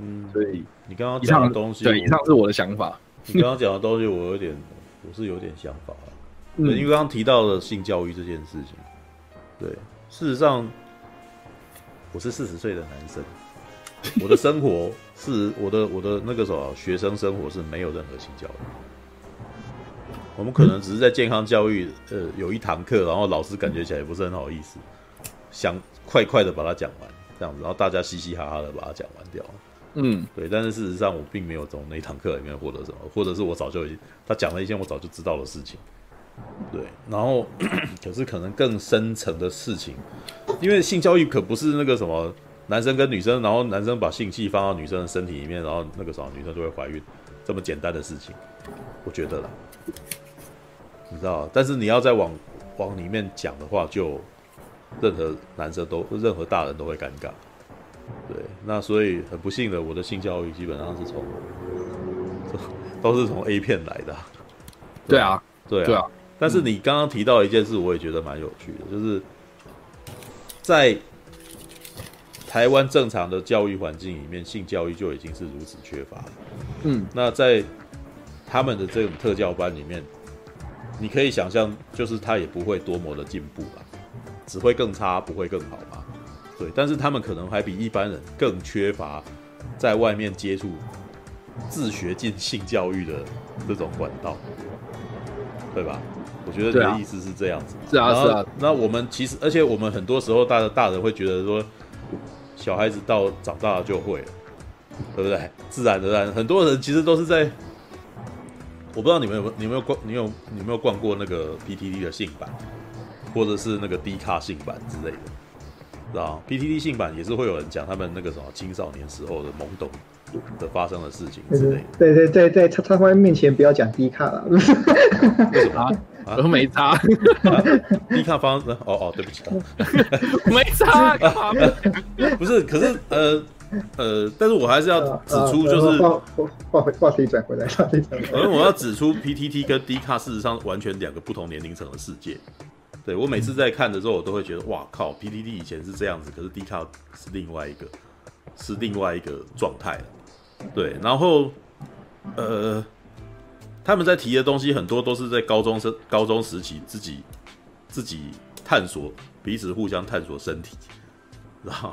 嗯，所以你刚刚讲的东西，对，以上是我的想法。你刚刚讲的东西，我有点，我是有点想法啊。嗯，因为刚刚提到了性教育这件事情，对，事实上，我是四十岁的男生。我的生活 是我的我的那个什么学生生活是没有任何性教育。我们可能只是在健康教育，呃，有一堂课，然后老师感觉起来也不是很好意思，想快快的把它讲完，这样子，然后大家嘻嘻哈哈的把它讲完掉。嗯，对。但是事实上，我并没有从那一堂课里面获得什么，或者是我早就已经他讲了一些我早就知道的事情。对，然后 可是可能更深层的事情，因为性教育可不是那个什么。男生跟女生，然后男生把性器放到女生的身体里面，然后那个时候女生就会怀孕，这么简单的事情，我觉得啦。你知道，但是你要再往往里面讲的话，就任何男生都任何大人都会尴尬。对，那所以很不幸的，我的性教育基本上是从 都是从 A 片来的。对啊，对啊，对啊。但是你刚刚提到一件事，我也觉得蛮有趣的，就是在台湾正常的教育环境里面，性教育就已经是如此缺乏。嗯，那在他们的这种特教班里面，你可以想象，就是他也不会多么的进步吧，只会更差，不会更好嘛。对，但是他们可能还比一般人更缺乏在外面接触、自学进性教育的这种管道，对吧？我觉得你的意思是这样子。是啊，是啊。那我们其实，而且我们很多时候大的大人会觉得说，小孩子到长大了就会了，对不对？自然而然，很多人其实都是在。我不知道你们有没有，你有没有逛，你有你有没有逛过那个 PTT 的性版，或者是那个 D 卡性版之类的，知道 PTT 性版也是会有人讲他们那个什么青少年时候的懵懂的发生的事情之类的。对对对，在插插花面前不要讲低卡了。为什么？啊，都没差。低卡方哦哦，对不起，没差，不是，可是呃。呃，但是我还是要指出，就是话话话题转回来，话题转回来。反正我要指出，PTT 跟低卡事实上完全两个不同年龄层的世界。对，我每次在看的时候，我都会觉得，哇靠，PTT 以前是这样子，可是 D 卡是另外一个，是另外一个状态了。对，然后呃，他们在提的东西很多都是在高中生高中时期自己自己探索，彼此互相探索身体，然后。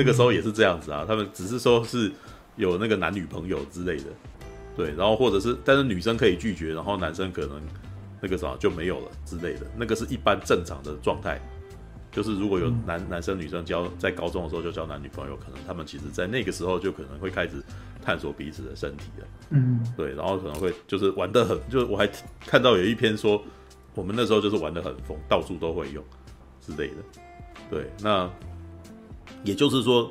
那个时候也是这样子啊，他们只是说是有那个男女朋友之类的，对，然后或者是，但是女生可以拒绝，然后男生可能那个啥就没有了之类的，那个是一般正常的状态，就是如果有男男生女生交在高中的时候就交男女朋友，可能他们其实在那个时候就可能会开始探索彼此的身体了，嗯，对，然后可能会就是玩的很，就是我还看到有一篇说我们那时候就是玩的很疯，到处都会用之类的，对，那。也就是说，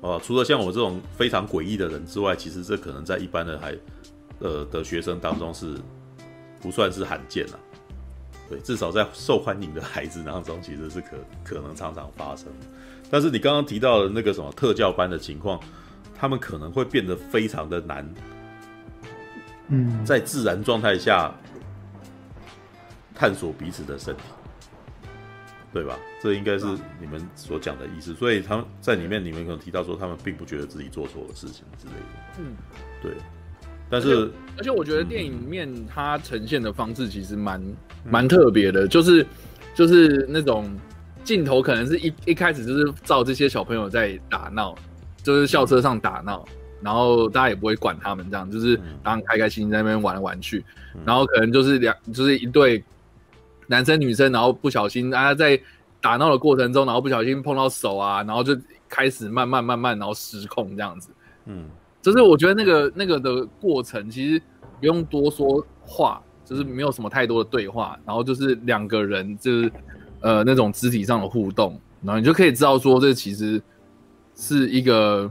啊，除了像我这种非常诡异的人之外，其实这可能在一般的还，呃的学生当中是不算是罕见了。对，至少在受欢迎的孩子当中，其实是可可能常常发生。但是你刚刚提到的那个什么特教班的情况，他们可能会变得非常的难。嗯，在自然状态下探索彼此的身体。对吧？这应该是你们所讲的意思。所以他们在里面，你们可能提到说，他们并不觉得自己做错了事情之类的。嗯，对。但是，而且，而且我觉得电影里面它呈现的方式其实蛮蛮、嗯、特别的，就是就是那种镜头可能是一一开始就是照这些小朋友在打闹，就是校车上打闹，然后大家也不会管他们，这样就是当开开心心在那边玩来玩去，然后可能就是两就是一对。男生女生，然后不小心啊，在打闹的过程中，然后不小心碰到手啊，然后就开始慢慢慢慢，然后失控这样子。嗯，就是我觉得那个那个的过程，其实不用多说话，就是没有什么太多的对话，然后就是两个人就是呃那种肢体上的互动，然后你就可以知道说，这其实是一个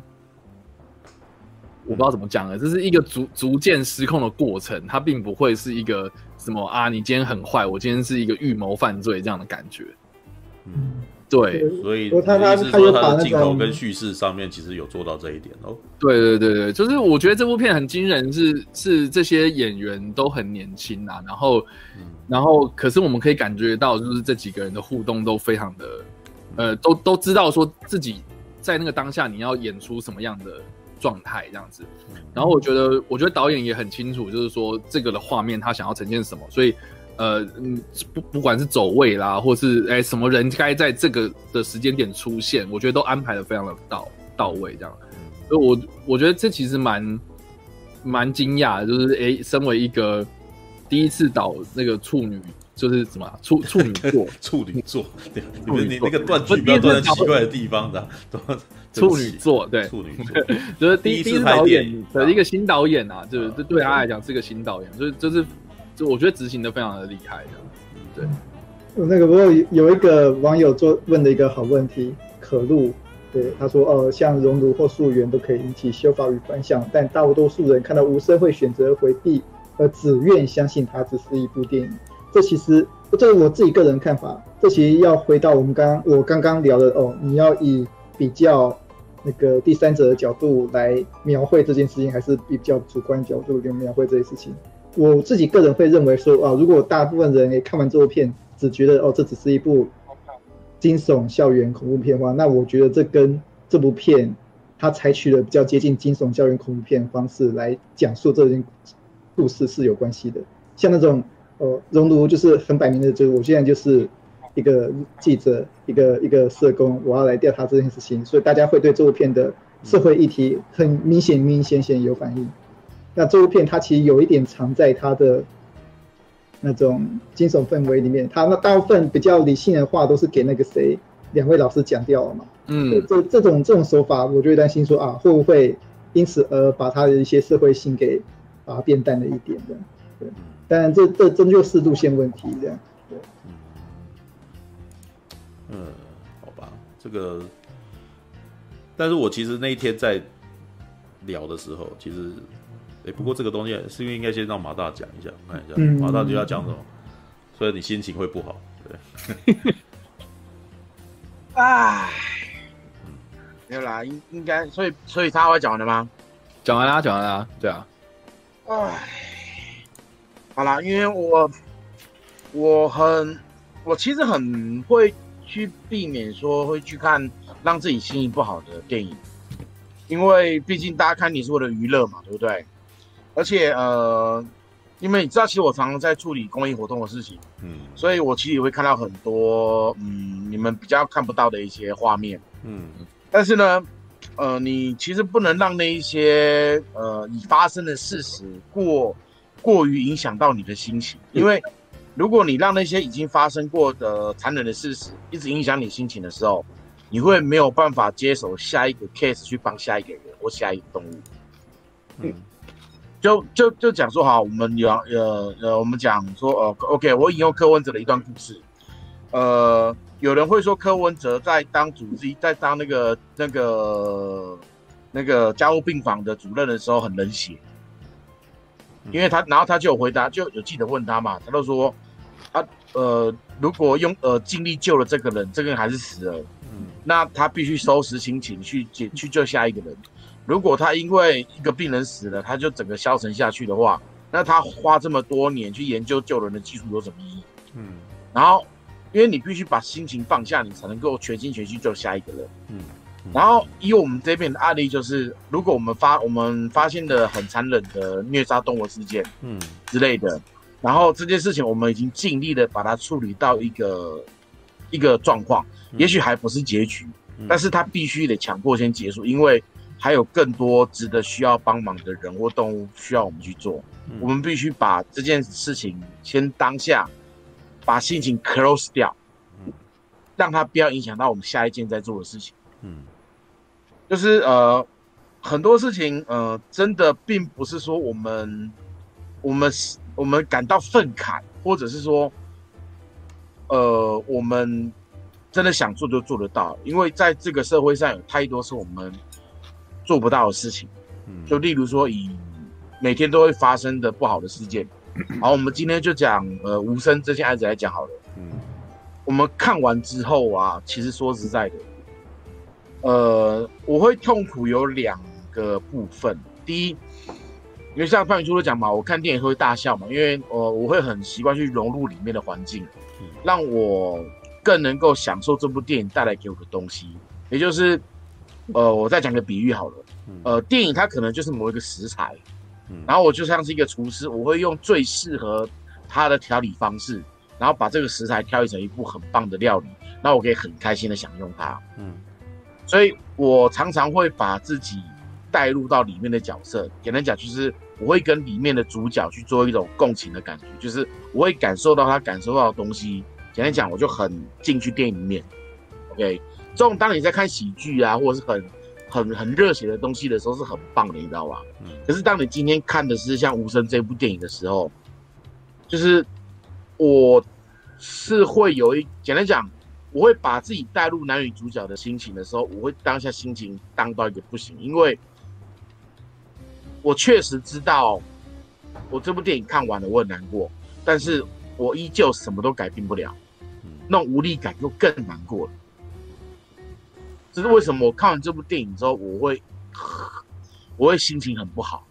我不知道怎么讲了，这是一个逐逐渐失控的过程，它并不会是一个。什么啊？你今天很坏，我今天是一个预谋犯罪这样的感觉。嗯，对，所以他他是说他的镜头跟叙事上面其实有做到这一点哦。对对对对，就是我觉得这部片很惊人是，是是这些演员都很年轻啊，然后、嗯、然后可是我们可以感觉到，就是这几个人的互动都非常的，呃，都都知道说自己在那个当下你要演出什么样的。状态这样子，然后我觉得，我觉得导演也很清楚，就是说这个的画面他想要呈现什么，所以，呃，嗯，不不管是走位啦，或是哎什么人该在这个的时间点出现，我觉得都安排的非常的到到位，这样，所以我我觉得这其实蛮蛮惊讶的，就是哎，身为一个第一次导那个处女。就是什么处 处女座，处女座，对，你们你那个断句不要断在奇怪的地方的。处女座，对，处女座，就是第一次导演的一个新导演啊，就是这对他来讲是个新导演，就是就是，就我觉得执行的非常的厉害的。对，那个不过有一个网友做问的一个好问题，可露，对他说，呃，像熔炉或溯源都可以引起修法与反响，但大多数人看到无声会选择回避，而只愿相信它只是一部电影。这其实这是我自己个人看法，这其实要回到我们刚我刚刚聊的哦，你要以比较那个第三者的角度来描绘这件事情，还是比较主观角度来描绘这件事情？我自己个人会认为说啊，如果大部分人也看完这部片，只觉得哦，这只是一部惊悚校园恐怖片的话，那我觉得这跟这部片它采取了比较接近惊悚校园恐怖片的方式来讲述这件故事是有关系的，像那种。哦，熔炉就是很摆明的，就是我现在就是一个记者，一个一个社工，我要来调查这件事情，所以大家会对这部片的社会议题很明显、明明显显有反应。那这部片它其实有一点藏在它的那种惊悚氛围里面，它那大部分比较理性的话都是给那个谁两位老师讲掉了嘛。嗯，这这种这种手法，我就会担心说啊，会不会因此而把他的一些社会性给把它变淡了一点的，对。当然，这这真就是路线问题，这样。对，嗯，嗯，好吧，这个，但是我其实那一天在聊的时候，其实，哎，不过这个东西是不是应该先让马大讲一下，看一下，嗯、马大就要讲什么，所以你心情会不好，对。唉，没有啦，应应该，所以所以他会讲的吗？讲完啦，讲完啦，对啊。哎。好啦，因为我我很我其实很会去避免说会去看让自己心情不好的电影，因为毕竟大家看你是为了娱乐嘛，对不对？而且呃，因为你知道，其实我常常在处理公益活动的事情，嗯，所以我其实也会看到很多嗯你们比较看不到的一些画面，嗯，但是呢，呃，你其实不能让那一些呃已发生的事实过。过于影响到你的心情，因为如果你让那些已经发生过的残忍的事实一直影响你心情的时候，你会没有办法接手下一个 case 去帮下一个人或下一个动物。嗯，就就就讲说哈，我们有呃呃，我们讲说呃，OK，我引用柯文哲的一段故事。呃，有人会说柯文哲在当主治医，在当那个那个那个加护病房的主任的时候很冷血。因为他，然后他就有回答，就有记者问他嘛，他就说，他呃，如果用呃尽力救了这个人，这个人还是死了，嗯，那他必须收拾心情去解去救下一个人。如果他因为一个病人死了，他就整个消沉下去的话，那他花这么多年去研究救人的技术有什么意义？嗯，然后，因为你必须把心情放下，你才能够全心全意救下一个人。嗯。然后以我们这边的案例，就是如果我们发我们发现的很残忍的虐杀动物事件，嗯之类的，然后这件事情我们已经尽力的把它处理到一个一个状况，也许还不是结局，但是它必须得强迫先结束，因为还有更多值得需要帮忙的人或动物需要我们去做，我们必须把这件事情先当下把心情 close 掉，让它不要影响到我们下一件在做的事情，嗯。就是呃，很多事情呃，真的并不是说我们我们我们感到愤慨，或者是说呃，我们真的想做就做得到，因为在这个社会上有太多是我们做不到的事情。嗯，就例如说以每天都会发生的不好的事件，好，我们今天就讲呃无声这些案子来讲好了。嗯，我们看完之后啊，其实说实在的。呃，我会痛苦有两个部分。第一，因为像范宇初都讲嘛，我看电影会大笑嘛，因为呃，我会很习惯去融入里面的环境，让我更能够享受这部电影带来给我的东西。也就是，呃，我再讲个比喻好了，呃，电影它可能就是某一个食材，然后我就像是一个厨师，我会用最适合它的调理方式，然后把这个食材调理成一部很棒的料理，那我可以很开心的享用它。嗯。所以我常常会把自己带入到里面的角色，简单讲就是我会跟里面的主角去做一种共情的感觉，就是我会感受到他感受到的东西。简单讲，我就很进去电影里面。OK，这种当你在看喜剧啊，或者是很很很热血的东西的时候，是很棒的，你知道吧？嗯。可是当你今天看的是像《无声》这部电影的时候，就是我是会有一简单讲。我会把自己带入男女主角的心情的时候，我会当下心情当到一个不行，因为我确实知道，我这部电影看完了，我很难过，但是我依旧什么都改变不了，那种无力感就更难过了。这是为什么？我看完这部电影之后，我会我会心情很不好，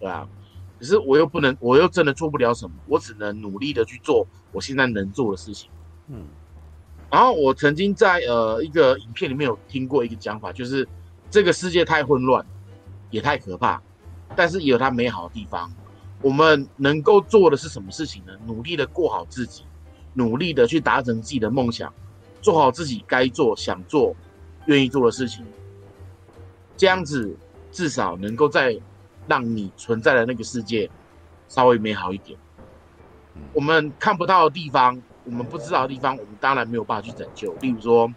对啊。可是我又不能，我又真的做不了什么，我只能努力的去做我现在能做的事情。嗯。然后我曾经在呃一个影片里面有听过一个讲法，就是这个世界太混乱，也太可怕，但是也有它美好的地方。我们能够做的是什么事情呢？努力的过好自己，努力的去达成自己的梦想，做好自己该做、想做、愿意做的事情。这样子至少能够在。让你存在的那个世界稍微美好一点。我们看不到的地方，我们不知道的地方，我们当然没有办法去拯救。例如说，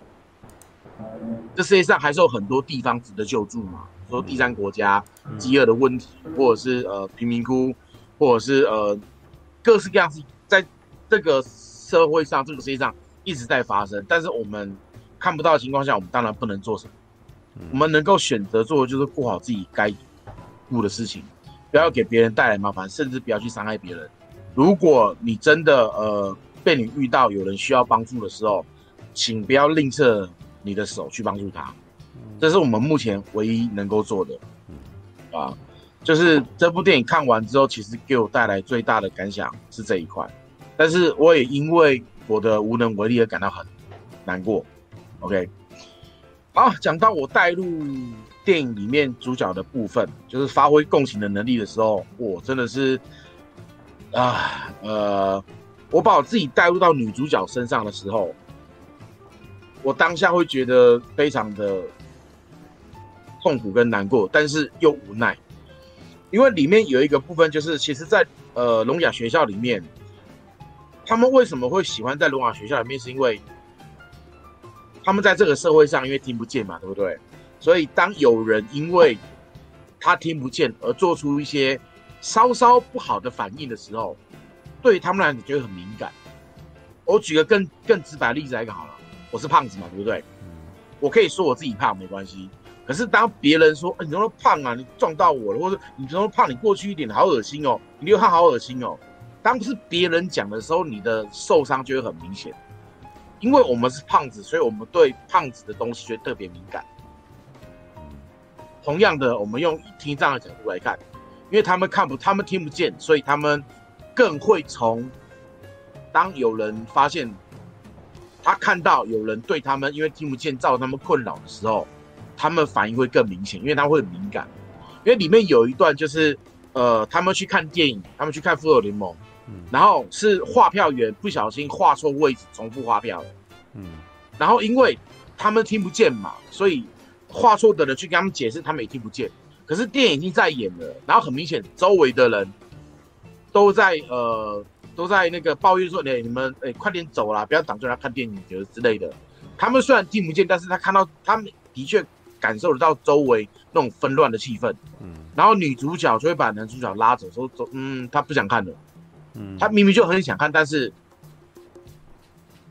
这世界上还是有很多地方值得救助嘛，说第三国家饥饿的问题，或者是呃贫民窟，或者是呃各式各样，在这个社会上、这个世界上一直在发生。但是我们看不到的情况下，我们当然不能做什么。我们能够选择做的就是过好自己该。顾的事情，不要给别人带来麻烦，甚至不要去伤害别人。如果你真的呃被你遇到有人需要帮助的时候，请不要吝啬你的手去帮助他。这是我们目前唯一能够做的。啊，就是这部电影看完之后，其实给我带来最大的感想是这一块。但是我也因为我的无能为力而感到很难过。OK，好，讲到我带入。电影里面主角的部分，就是发挥共情的能力的时候，我真的是啊，呃，我把我自己带入到女主角身上的时候，我当下会觉得非常的痛苦跟难过，但是又无奈，因为里面有一个部分，就是其实在呃聋哑学校里面，他们为什么会喜欢在聋哑学校里面，是因为他们在这个社会上因为听不见嘛，对不对？所以，当有人因为他听不见而做出一些稍稍不好的反应的时候，对他们来讲就会很敏感。我举个更更直白的例子来讲好了，我是胖子嘛，对不对？我可以说我自己胖没关系。可是当别人说：“欸、你怎么胖啊？你撞到我了，或者你怎么胖？你过去一点，好恶心哦！你流汗好恶心哦。”当是别人讲的时候，你的受伤就会很明显。因为我们是胖子，所以我们对胖子的东西就特别敏感。同样的，我们用听障的角度来看，因为他们看不，他们听不见，所以他们更会从当有人发现他看到有人对他们因为听不见造成他们困扰的时候，他们反应会更明显，因为他会很敏感。因为里面有一段就是，呃，他们去看电影，他们去看《复仇联盟》，然后是画票员不小心画错位置，重复画票了，嗯，然后因为他们听不见嘛，所以。画错的人去跟他们解释，他们也听不见。可是电影已经在演了，然后很明显，周围的人都在呃都在那个抱怨说：“哎，你们哎快点走啦，不要挡住他看电影，就是之类的。”他们虽然听不见，但是他看到，他们的确感受得到周围那种纷乱的气氛。嗯。然后女主角就会把男主角拉走，说：“走，嗯，他不想看了。”嗯。他明明就很想看，但是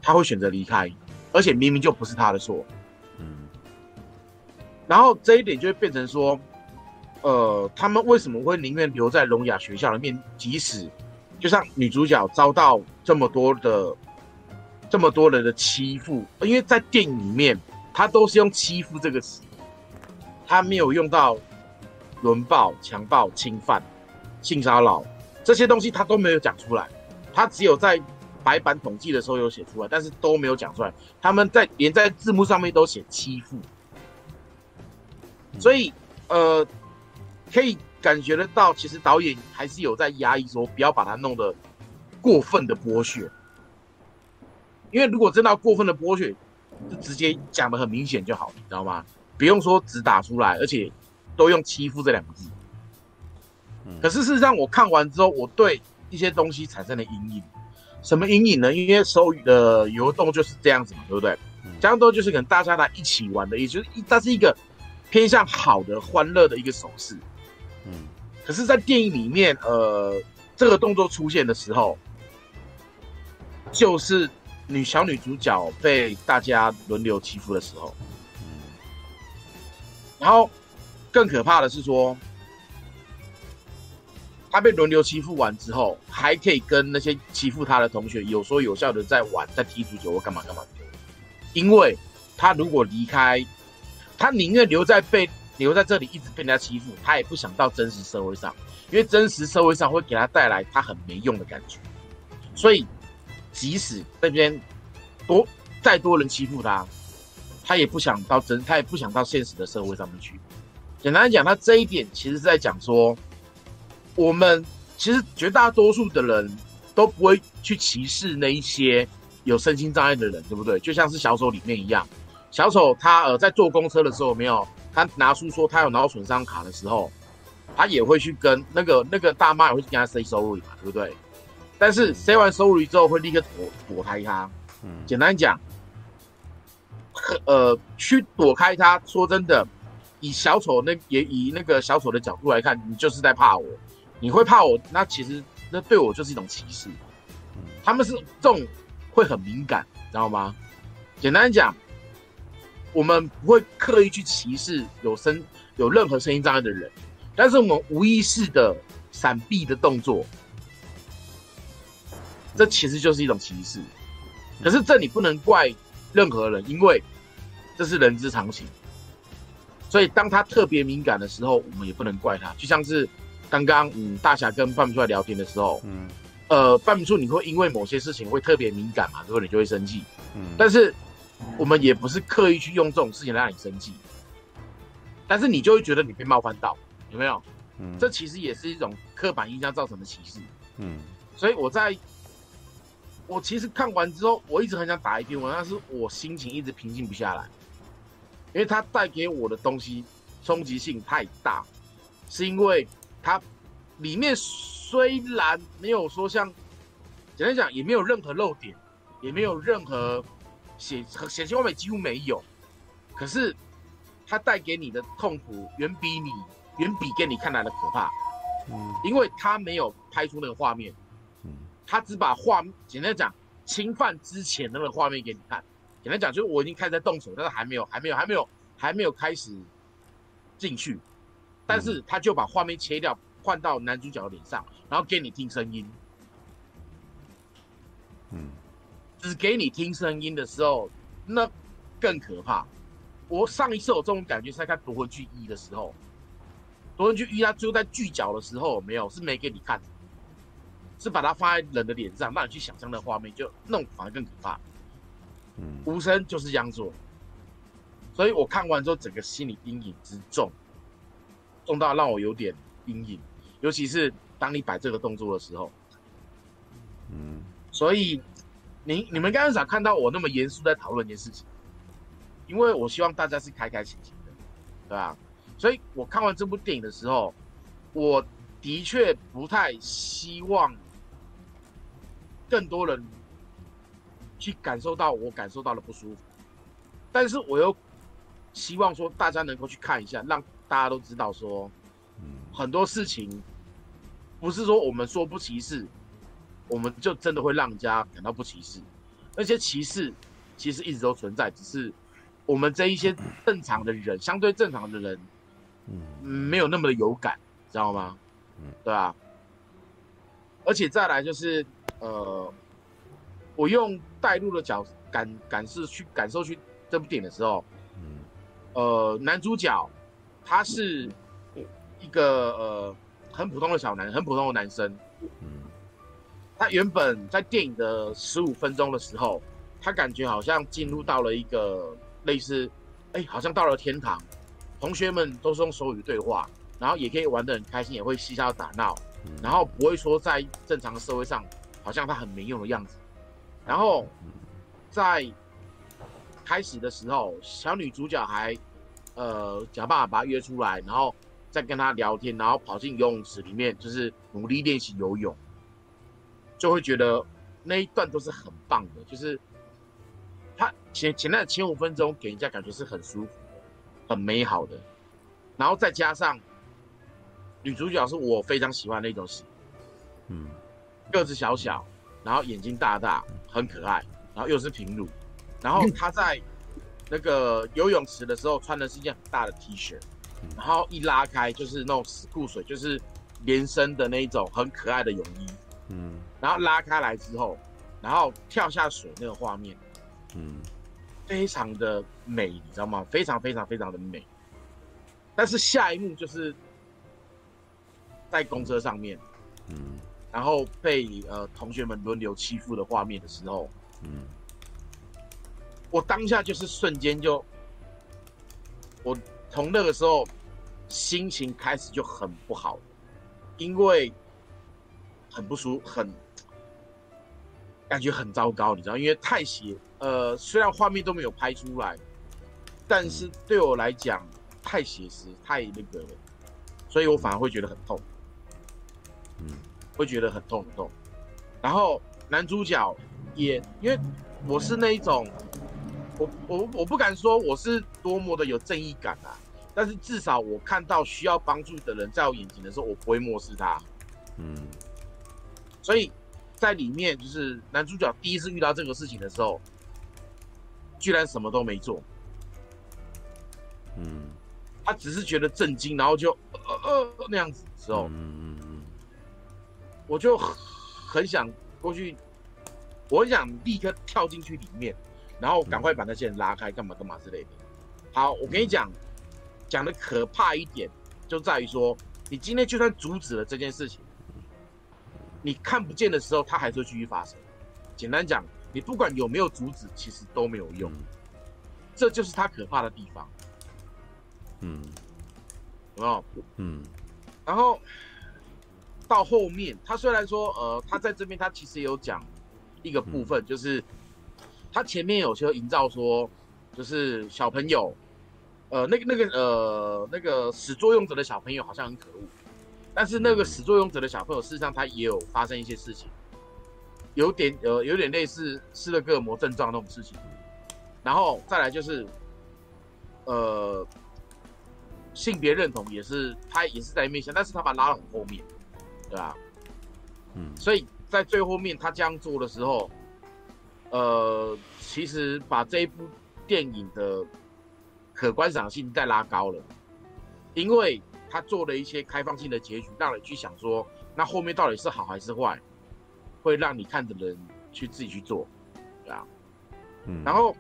他会选择离开，而且明明就不是他的错。嗯然后这一点就会变成说，呃，他们为什么会宁愿留在聋哑学校里面？即使就像女主角遭到这么多的这么多人的欺负，因为在电影里面，他都是用欺负这个词，他没有用到轮暴、强暴、侵犯、性骚扰这些东西，他都没有讲出来，他只有在白板统计的时候有写出来，但是都没有讲出来。他们在连在字幕上面都写欺负。所以，呃，可以感觉得到，其实导演还是有在压抑，说不要把它弄得过分的剥削。因为如果真的要过分的剥削，就直接讲的很明显就好，你知道吗？不用说只打出来，而且都用欺负这两个字。可是事实上，我看完之后，我对一些东西产生了阴影。什么阴影呢？因为手语的游动就是这样子嘛，对不对？这样都就是跟大家来一起玩的意思，就是它是一个。偏向好的、欢乐的一个手势，嗯，可是，在电影里面，呃，这个动作出现的时候，就是女小女主角被大家轮流欺负的时候，嗯，然后更可怕的是说，他被轮流欺负完之后，还可以跟那些欺负他的同学有说有笑的在玩，在踢足球或干嘛干嘛。因为他如果离开，他宁愿留在被留在这里一直被人家欺负，他也不想到真实社会上，因为真实社会上会给他带来他很没用的感觉。所以，即使那边多再多人欺负他，他也不想到真，他也不想到现实的社会上面去。简单讲，他这一点其实是在讲说，我们其实绝大多数的人都不会去歧视那一些有身心障碍的人，对不对？就像是小丑里面一样，小丑他呃在坐公车的时候，没有他拿出说他有脑损伤卡的时候，他也会去跟那个那个大妈也会去跟他 say sorry 嘛，对不对？但是 say 完 sorry 之后会立刻躲躲开他。嗯，简单讲，呃，去躲开他，说真的。以小丑那也以那个小丑的角度来看，你就是在怕我，你会怕我，那其实那对我就是一种歧视。他们是这种会很敏感，知道吗？简单讲，我们不会刻意去歧视有声有任何声音障碍的人，但是我们无意识的闪避的动作，这其实就是一种歧视。可是这你不能怪任何人，因为这是人之常情。所以，当他特别敏感的时候，我们也不能怪他。就像是刚刚，嗯，大侠跟半明出来聊天的时候，嗯，呃，半明处你会因为某些事情会特别敏感嘛，之后你就会生气，嗯。但是我们也不是刻意去用这种事情来让你生气，但是你就会觉得你被冒犯到，有没有？嗯，这其实也是一种刻板印象造成的歧视，嗯。所以我在，我其实看完之后，我一直很想打一篇文，但是我心情一直平静不下来。因为它带给我的东西冲击性太大，是因为它里面虽然没有说像简单讲也没有任何漏点，也没有任何血血腥画面几乎没有，可是它带给你的痛苦远比你远比给你看来的可怕，嗯，因为它没有拍出那个画面，嗯，它只把画简单讲侵犯之前的那个画面给你看。简单讲，就是我已经开始在动手，但是还没有，还没有，还没有，还没有开始进去，但是他就把画面切掉，换到男主角的脸上，然后给你听声音。嗯，只给你听声音的时候，那更可怕。我上一次有这种感觉是在看《夺魂锯一》的时候，《夺魂锯一》他最后在锯脚的时候，没有，是没给你看，是把它放在人的脸上，让你去想象那画面，就那种反而更可怕。嗯，无声就是这样做，所以我看完之后，整个心理阴影之重，重到让我有点阴影，尤其是当你摆这个动作的时候，嗯，所以你你们刚刚想看到我那么严肃在讨论一件事情，因为我希望大家是开开心心的，对吧？所以我看完这部电影的时候，我的确不太希望更多人。去感受到我感受到的不舒服，但是我又希望说大家能够去看一下，让大家都知道说，很多事情不是说我们说不歧视，我们就真的会让人家感到不歧视。那些歧视其实一直都存在，只是我们这一些正常的人，相对正常的人，嗯，没有那么的有感，知道吗？嗯，对啊。而且再来就是，呃。我用带入的角感感受去感受去这部电影的时候，嗯，呃，男主角他是一个呃很普通的小男，很普通的男生，嗯，他原本在电影的十五分钟的时候，他感觉好像进入到了一个类似，哎，好像到了天堂，同学们都是用手语对话，然后也可以玩得很开心，也会嬉笑打闹，然后不会说在正常的社会上好像他很没用的样子。然后，在开始的时候，小女主角还呃想办法把她约出来，然后再跟她聊天，然后跑进游泳池里面，就是努力练习游泳，就会觉得那一段都是很棒的，就是她前前那前五分钟给人家感觉是很舒服的，很美好的，然后再加上女主角是我非常喜欢的那种型，嗯，个子小小。然后眼睛大大，很可爱，然后又是平乳，然后他在那个游泳池的时候穿的是一件很大的 T 恤，然后一拉开就是那种死裤水，就是连身的那一种很可爱的泳衣，嗯，然后拉开来之后，然后跳下水那个画面，嗯，非常的美，你知道吗？非常非常非常的美。但是下一幕就是在公车上面，嗯，然后被呃同学们轮流欺负的画面的时候，嗯，我当下就是瞬间就，我从那个时候心情开始就很不好。因为很不舒服，很感觉很糟糕，你知道？因为太血，呃，虽然画面都没有拍出来，但是对我来讲太写实，太那个了，所以我反而会觉得很痛，嗯，会觉得很痛很痛。然后男主角也，因为我是那一种，我我我不敢说我是多么的有正义感啊。但是至少我看到需要帮助的人在我眼前的时候，我不会漠视他。嗯，所以在里面就是男主角第一次遇到这个事情的时候，居然什么都没做。嗯，他只是觉得震惊，然后就呃呃那样子的时候，嗯嗯嗯，我就很想过去，我很想立刻跳进去里面，然后赶快把那些人拉开，干嘛干嘛之类的。好，我跟你讲。讲的可怕一点，就在于说，你今天就算阻止了这件事情，你看不见的时候，它还是会继续发生。简单讲，你不管有没有阻止，其实都没有用。这就是它可怕的地方。嗯，有没有？嗯。然后到后面，他虽然说，呃，他在这边他其实也有讲一个部分，就是他前面有些营造说，就是小朋友。呃，那个、那个、呃，那个始作俑者的小朋友好像很可恶，但是那个始作俑者的小朋友，事实上他也有发生一些事情，有点呃，有点类似斯德哥尔摩症状那种事情。然后再来就是，呃，性别认同也是他也是在面向，但是他把他拉到很后面，对吧？嗯，所以在最后面他这样做的时候，呃，其实把这一部电影的。可观赏性再拉高了，因为他做了一些开放性的结局，让你去想说，那后面到底是好还是坏，会让你看的人去自己去做，对啊，嗯，然后，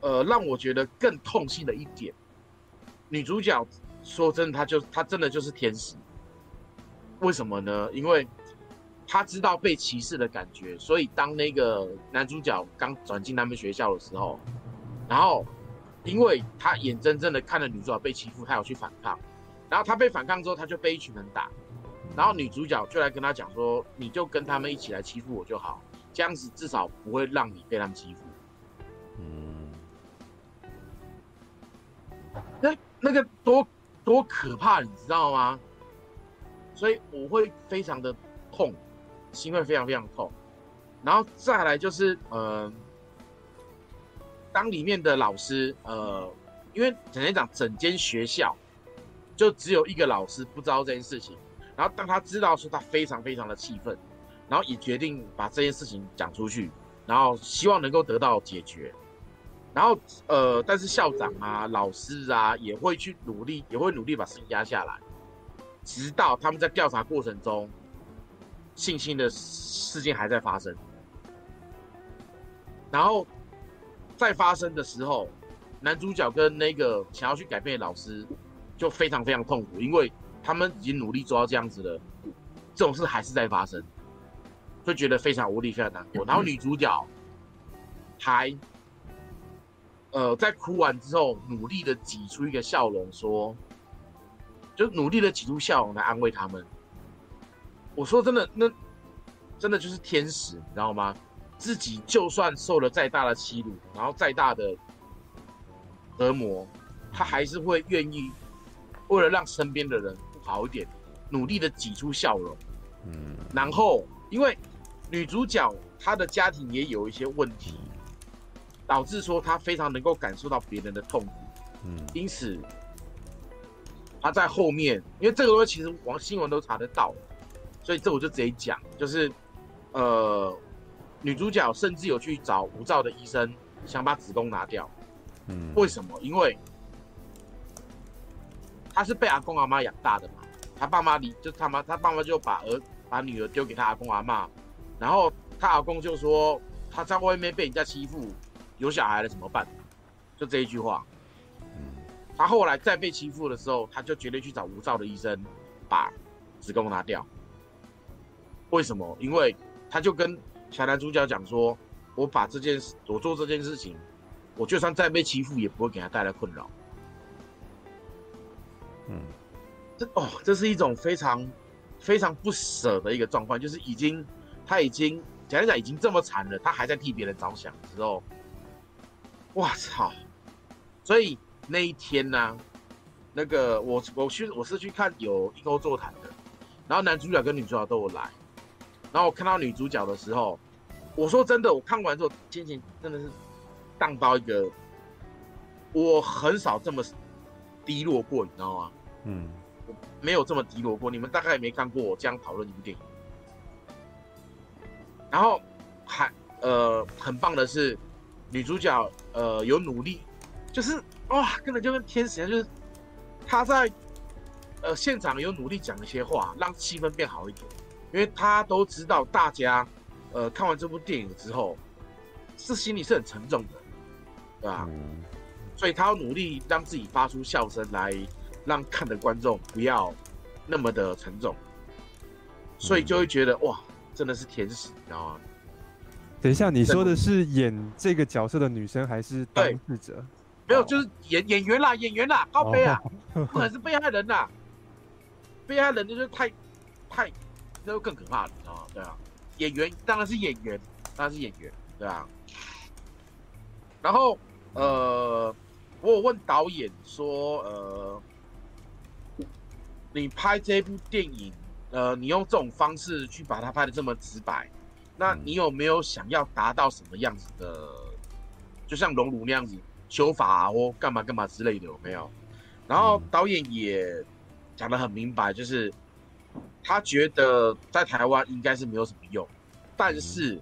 呃，让我觉得更痛心的一点，女主角说真的，她就她真的就是天使，为什么呢？因为他知道被歧视的感觉，所以当那个男主角刚转进他们学校的时候，然后。因为他眼睁睁的看着女主角被欺负，他要去反抗，然后他被反抗之后，他就被一群人打，然后女主角就来跟他讲说：“你就跟他们一起来欺负我就好，这样子至少不会让你被他们欺负。”嗯，那那个多多可怕，你知道吗？所以我会非常的痛，心会非常非常痛，然后再来就是嗯。呃当里面的老师，呃，因为整天讲整间学校就只有一个老师不知道这件事情，然后当他知道说，他非常非常的气愤，然后也决定把这件事情讲出去，然后希望能够得到解决，然后呃，但是校长啊、老师啊也会去努力，也会努力把事情压下来，直到他们在调查过程中，性侵的事件还在发生，然后。在发生的时候，男主角跟那个想要去改变的老师就非常非常痛苦，因为他们已经努力做到这样子了，这种事还是在发生，就觉得非常无力，非常难过。然后女主角还呃在哭完之后，努力的挤出一个笑容，说，就努力的挤出笑容来安慰他们。我说真的，那真的就是天使，你知道吗？自己就算受了再大的欺辱，然后再大的折磨，他还是会愿意为了让身边的人好一点，努力的挤出笑容。嗯，然后因为女主角她的家庭也有一些问题，导致说她非常能够感受到别人的痛苦。嗯，因此她在后面，因为这个东西其实网新闻都查得到，所以这我就直接讲，就是呃。女主角甚至有去找无照的医生，想把子宫拿掉。嗯，为什么？因为她是被阿公阿妈养大的嘛。她爸妈离就他妈她爸妈就把儿把女儿丢给她阿公阿妈，然后她阿公就说他在外面被人家欺负，有小孩了怎么办？就这一句话。他后来再被欺负的时候，他就决定去找无照的医生把子宫拿掉。为什么？因为他就跟小男主角讲说：“我把这件事，我做这件事情，我就算再被欺负，也不会给他带来困扰。”嗯，这哦，这是一种非常非常不舍的一个状况，就是已经他已经讲一讲已经这么惨了，他还在替别人着想的时候，哇操！所以。那一天呢、啊，那个我我去我是去看有一钩座谈的，然后男主角跟女主角都有来，然后我看到女主角的时候，我说真的，我看完之后心情真的是荡到一个，我很少这么低落过，你知道吗？嗯，我没有这么低落过，你们大概也没看过我这样讨论一部电影。然后还呃很棒的是，女主角呃有努力，就是。哇，根本就跟天使一样，就是她在呃现场有努力讲一些话，让气氛变好一点，因为他都知道大家呃看完这部电影之后是心里是很沉重的，对吧？嗯、所以他要努力让自己发出笑声来，让看的观众不要那么的沉重，所以就会觉得哇，真的是天使，你知道吗？等一下，你说的是演这个角色的女生还是当事者？没有，就是演演员啦，演员啦，高飞啊，不可能是被害人啦，被害人就是太太，那就更可怕了，你知道吗？对啊，演员当然是演员，当然是演员，对啊。然后呃，我有问导演说，呃，你拍这部电影，呃，你用这种方式去把它拍的这么直白，那你有没有想要达到什么样子的？就像熔炉那样子。修法啊，或干嘛干嘛之类的有没有？然后导演也讲得很明白，就是他觉得在台湾应该是没有什么用，但是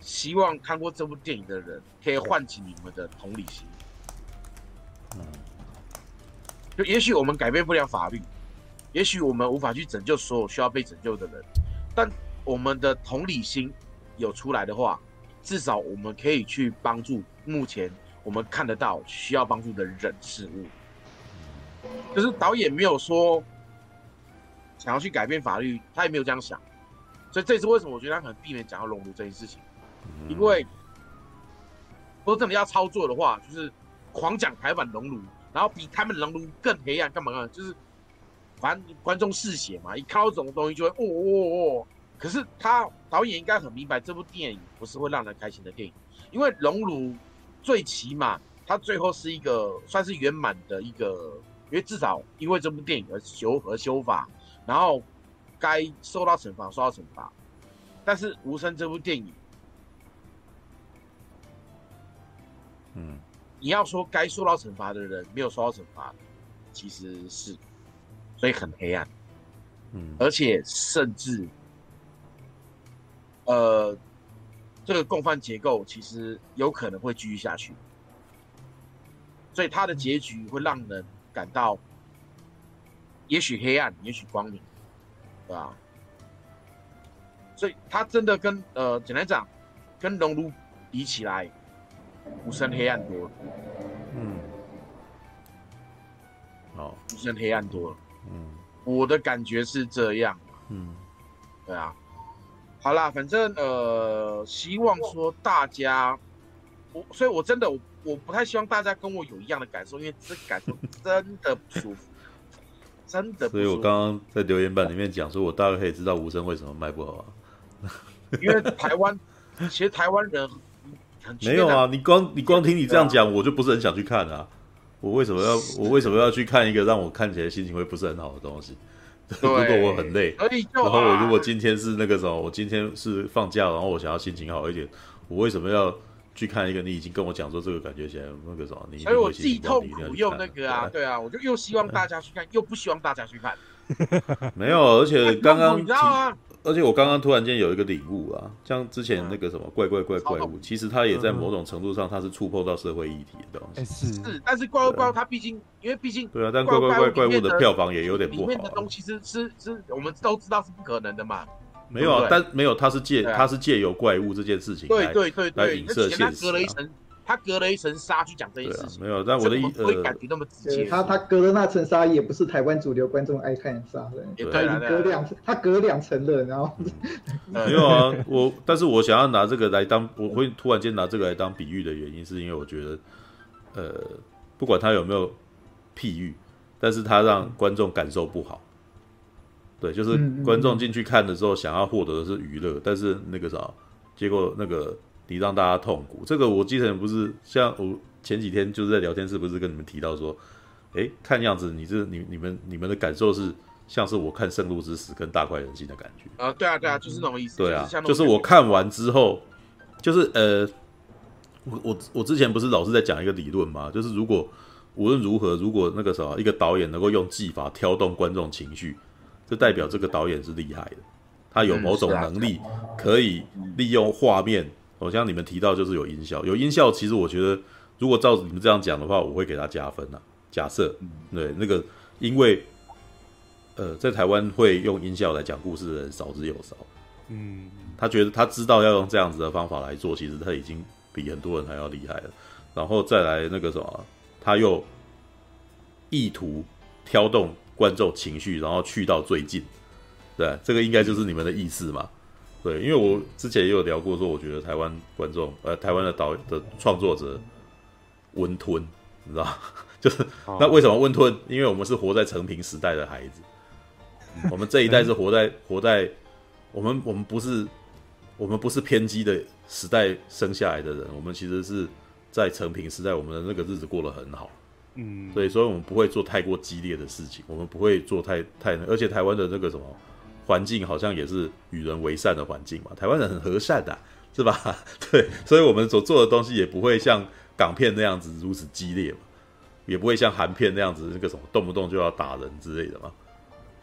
希望看过这部电影的人可以唤起你们的同理心。就也许我们改变不了法律，也许我们无法去拯救所有需要被拯救的人，但我们的同理心有出来的话，至少我们可以去帮助目前。我们看得到需要帮助的人事物，就是导演没有说想要去改变法律，他也没有这样想，所以这也是为什么我觉得他很避免讲到熔炉这件事情，因为如果真的要操作的话，就是狂讲台版熔炉，然后比他们熔炉更黑暗，干嘛干嘛，就是反正观众嗜血嘛，一看到这种东西就会哦哦哦，可是他导演应该很明白，这部电影不是会让人开心的电影，因为熔炉。最起码，他最后是一个算是圆满的一个，因为至少因为这部电影而修和修法，然后该受到惩罚受到惩罚。但是无声这部电影，嗯，你要说该受到惩罚的人没有受到惩罚，其实是，所以很黑暗，嗯，而且甚至，呃。这个共犯结构其实有可能会继续下去，所以它的结局会让人感到，也许黑暗，也许光明，对吧？所以他真的跟呃，简单讲，跟熔炉比起来，无声黑暗多了。嗯，好，无声黑暗多了。嗯，我的感觉是这样。嗯，对啊。好啦，反正呃，希望说大家，我所以，我真的我我不太希望大家跟我有一样的感受，因为这感受真的不舒服，真的。所以我刚刚在留言板里面讲说，我大概可以知道无声为什么卖不好啊，因为台湾其实台湾人很没有啊，你光你光听你这样讲，我就不是很想去看啊，我为什么要我为什么要去看一个让我看起来心情会不是很好的东西？如果我很累，然后我如果今天是那个什么，我今天是放假，然后我想要心情好一点，我为什么要去看一个你已经跟我讲说这个感觉起来那个什么？你所以我既痛苦又那个啊，对啊，我就又希望大家去看，又不希望大家去看。没有，而且刚刚你知道吗？而且我刚刚突然间有一个领悟啊，像之前那个什么怪怪怪怪物，其实它也在某种程度上，它是触碰到社会议题的东西。是，但是怪物怪物它毕竟，因为毕竟对啊，但怪怪怪怪物的票房也有点不好。里面的东西是是是，我们都知道是不可能的嘛。没有啊，但没有，他是借他是借由怪物这件事情来对对对来影射现实。他隔了一层纱去讲这件事情，啊，没有。但我的意思，不会感觉那么直接。他他隔了那层纱，也不是台湾主流观众爱看的纱，对，对啊，隔两层，他隔两层了，然后 没有啊。我但是我想要拿这个来当，我会突然间拿这个来当比喻的原因，是因为我觉得，呃，不管他有没有譬喻，但是他让观众感受不好。对，就是观众进去看的时候，想要获得的是娱乐，但是那个啥，结果那个。你让大家痛苦，这个我记得不是像我前几天就是在聊天室，不是跟你们提到说，哎，看样子你这你你们你们的感受是像是我看《圣路之死》跟《大快人心》的感觉啊，对啊对啊，就是那种意思。对啊，就是，就是我看完之后，就是呃，我我我之前不是老是在讲一个理论嘛，就是如果无论如何，如果那个什么一个导演能够用技法挑动观众情绪，就代表这个导演是厉害的，他有某种能力可以利用画面。好像你们提到就是有音效，有音效，其实我觉得，如果照你们这样讲的话，我会给他加分呐。假设，对那个，因为，呃，在台湾会用音效来讲故事的人少之又少。嗯，他觉得他知道要用这样子的方法来做，其实他已经比很多人还要厉害了。然后再来那个什么，他又意图挑动观众情绪，然后去到最近，对，这个应该就是你们的意思嘛。对，因为我之前也有聊过，说我觉得台湾观众，呃，台湾的导的创作者温吞，你知道，就是那为什么温吞？因为我们是活在成平时代的孩子，我们这一代是活在 活在我们我们不是我们不是偏激的时代生下来的人，我们其实是在成平时代，我们的那个日子过得很好，嗯，所以所以我们不会做太过激烈的事情，我们不会做太太，而且台湾的那个什么。环境好像也是与人为善的环境嘛，台湾人很和善的，是吧？对，所以我们所做的东西也不会像港片那样子如此激烈嘛，也不会像韩片那样子那个什么动不动就要打人之类的嘛。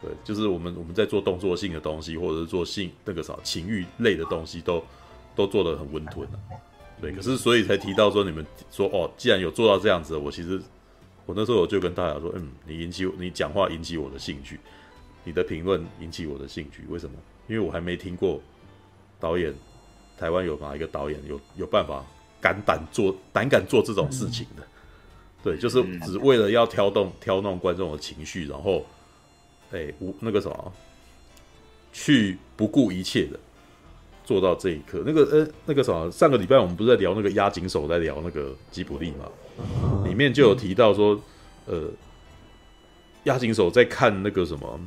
对，就是我们我们在做动作性的东西，或者是做性那个什么情欲类的东西都，都做得很温吞啊。对，可是所以才提到说，你们说哦，既然有做到这样子，我其实我那时候我就跟大家说，嗯，你引起你讲话引起我的兴趣。你的评论引起我的兴趣，为什么？因为我还没听过导演，台湾有哪一个导演有有办法敢胆做胆敢做这种事情的？对，就是只为了要挑动挑动观众的情绪，然后，哎，无那个什么，去不顾一切的做到这一刻。那个呃，那个什么，上个礼拜我们不是在聊那个押井守，在聊那个吉卜力嘛？里面就有提到说，呃，押井守在看那个什么。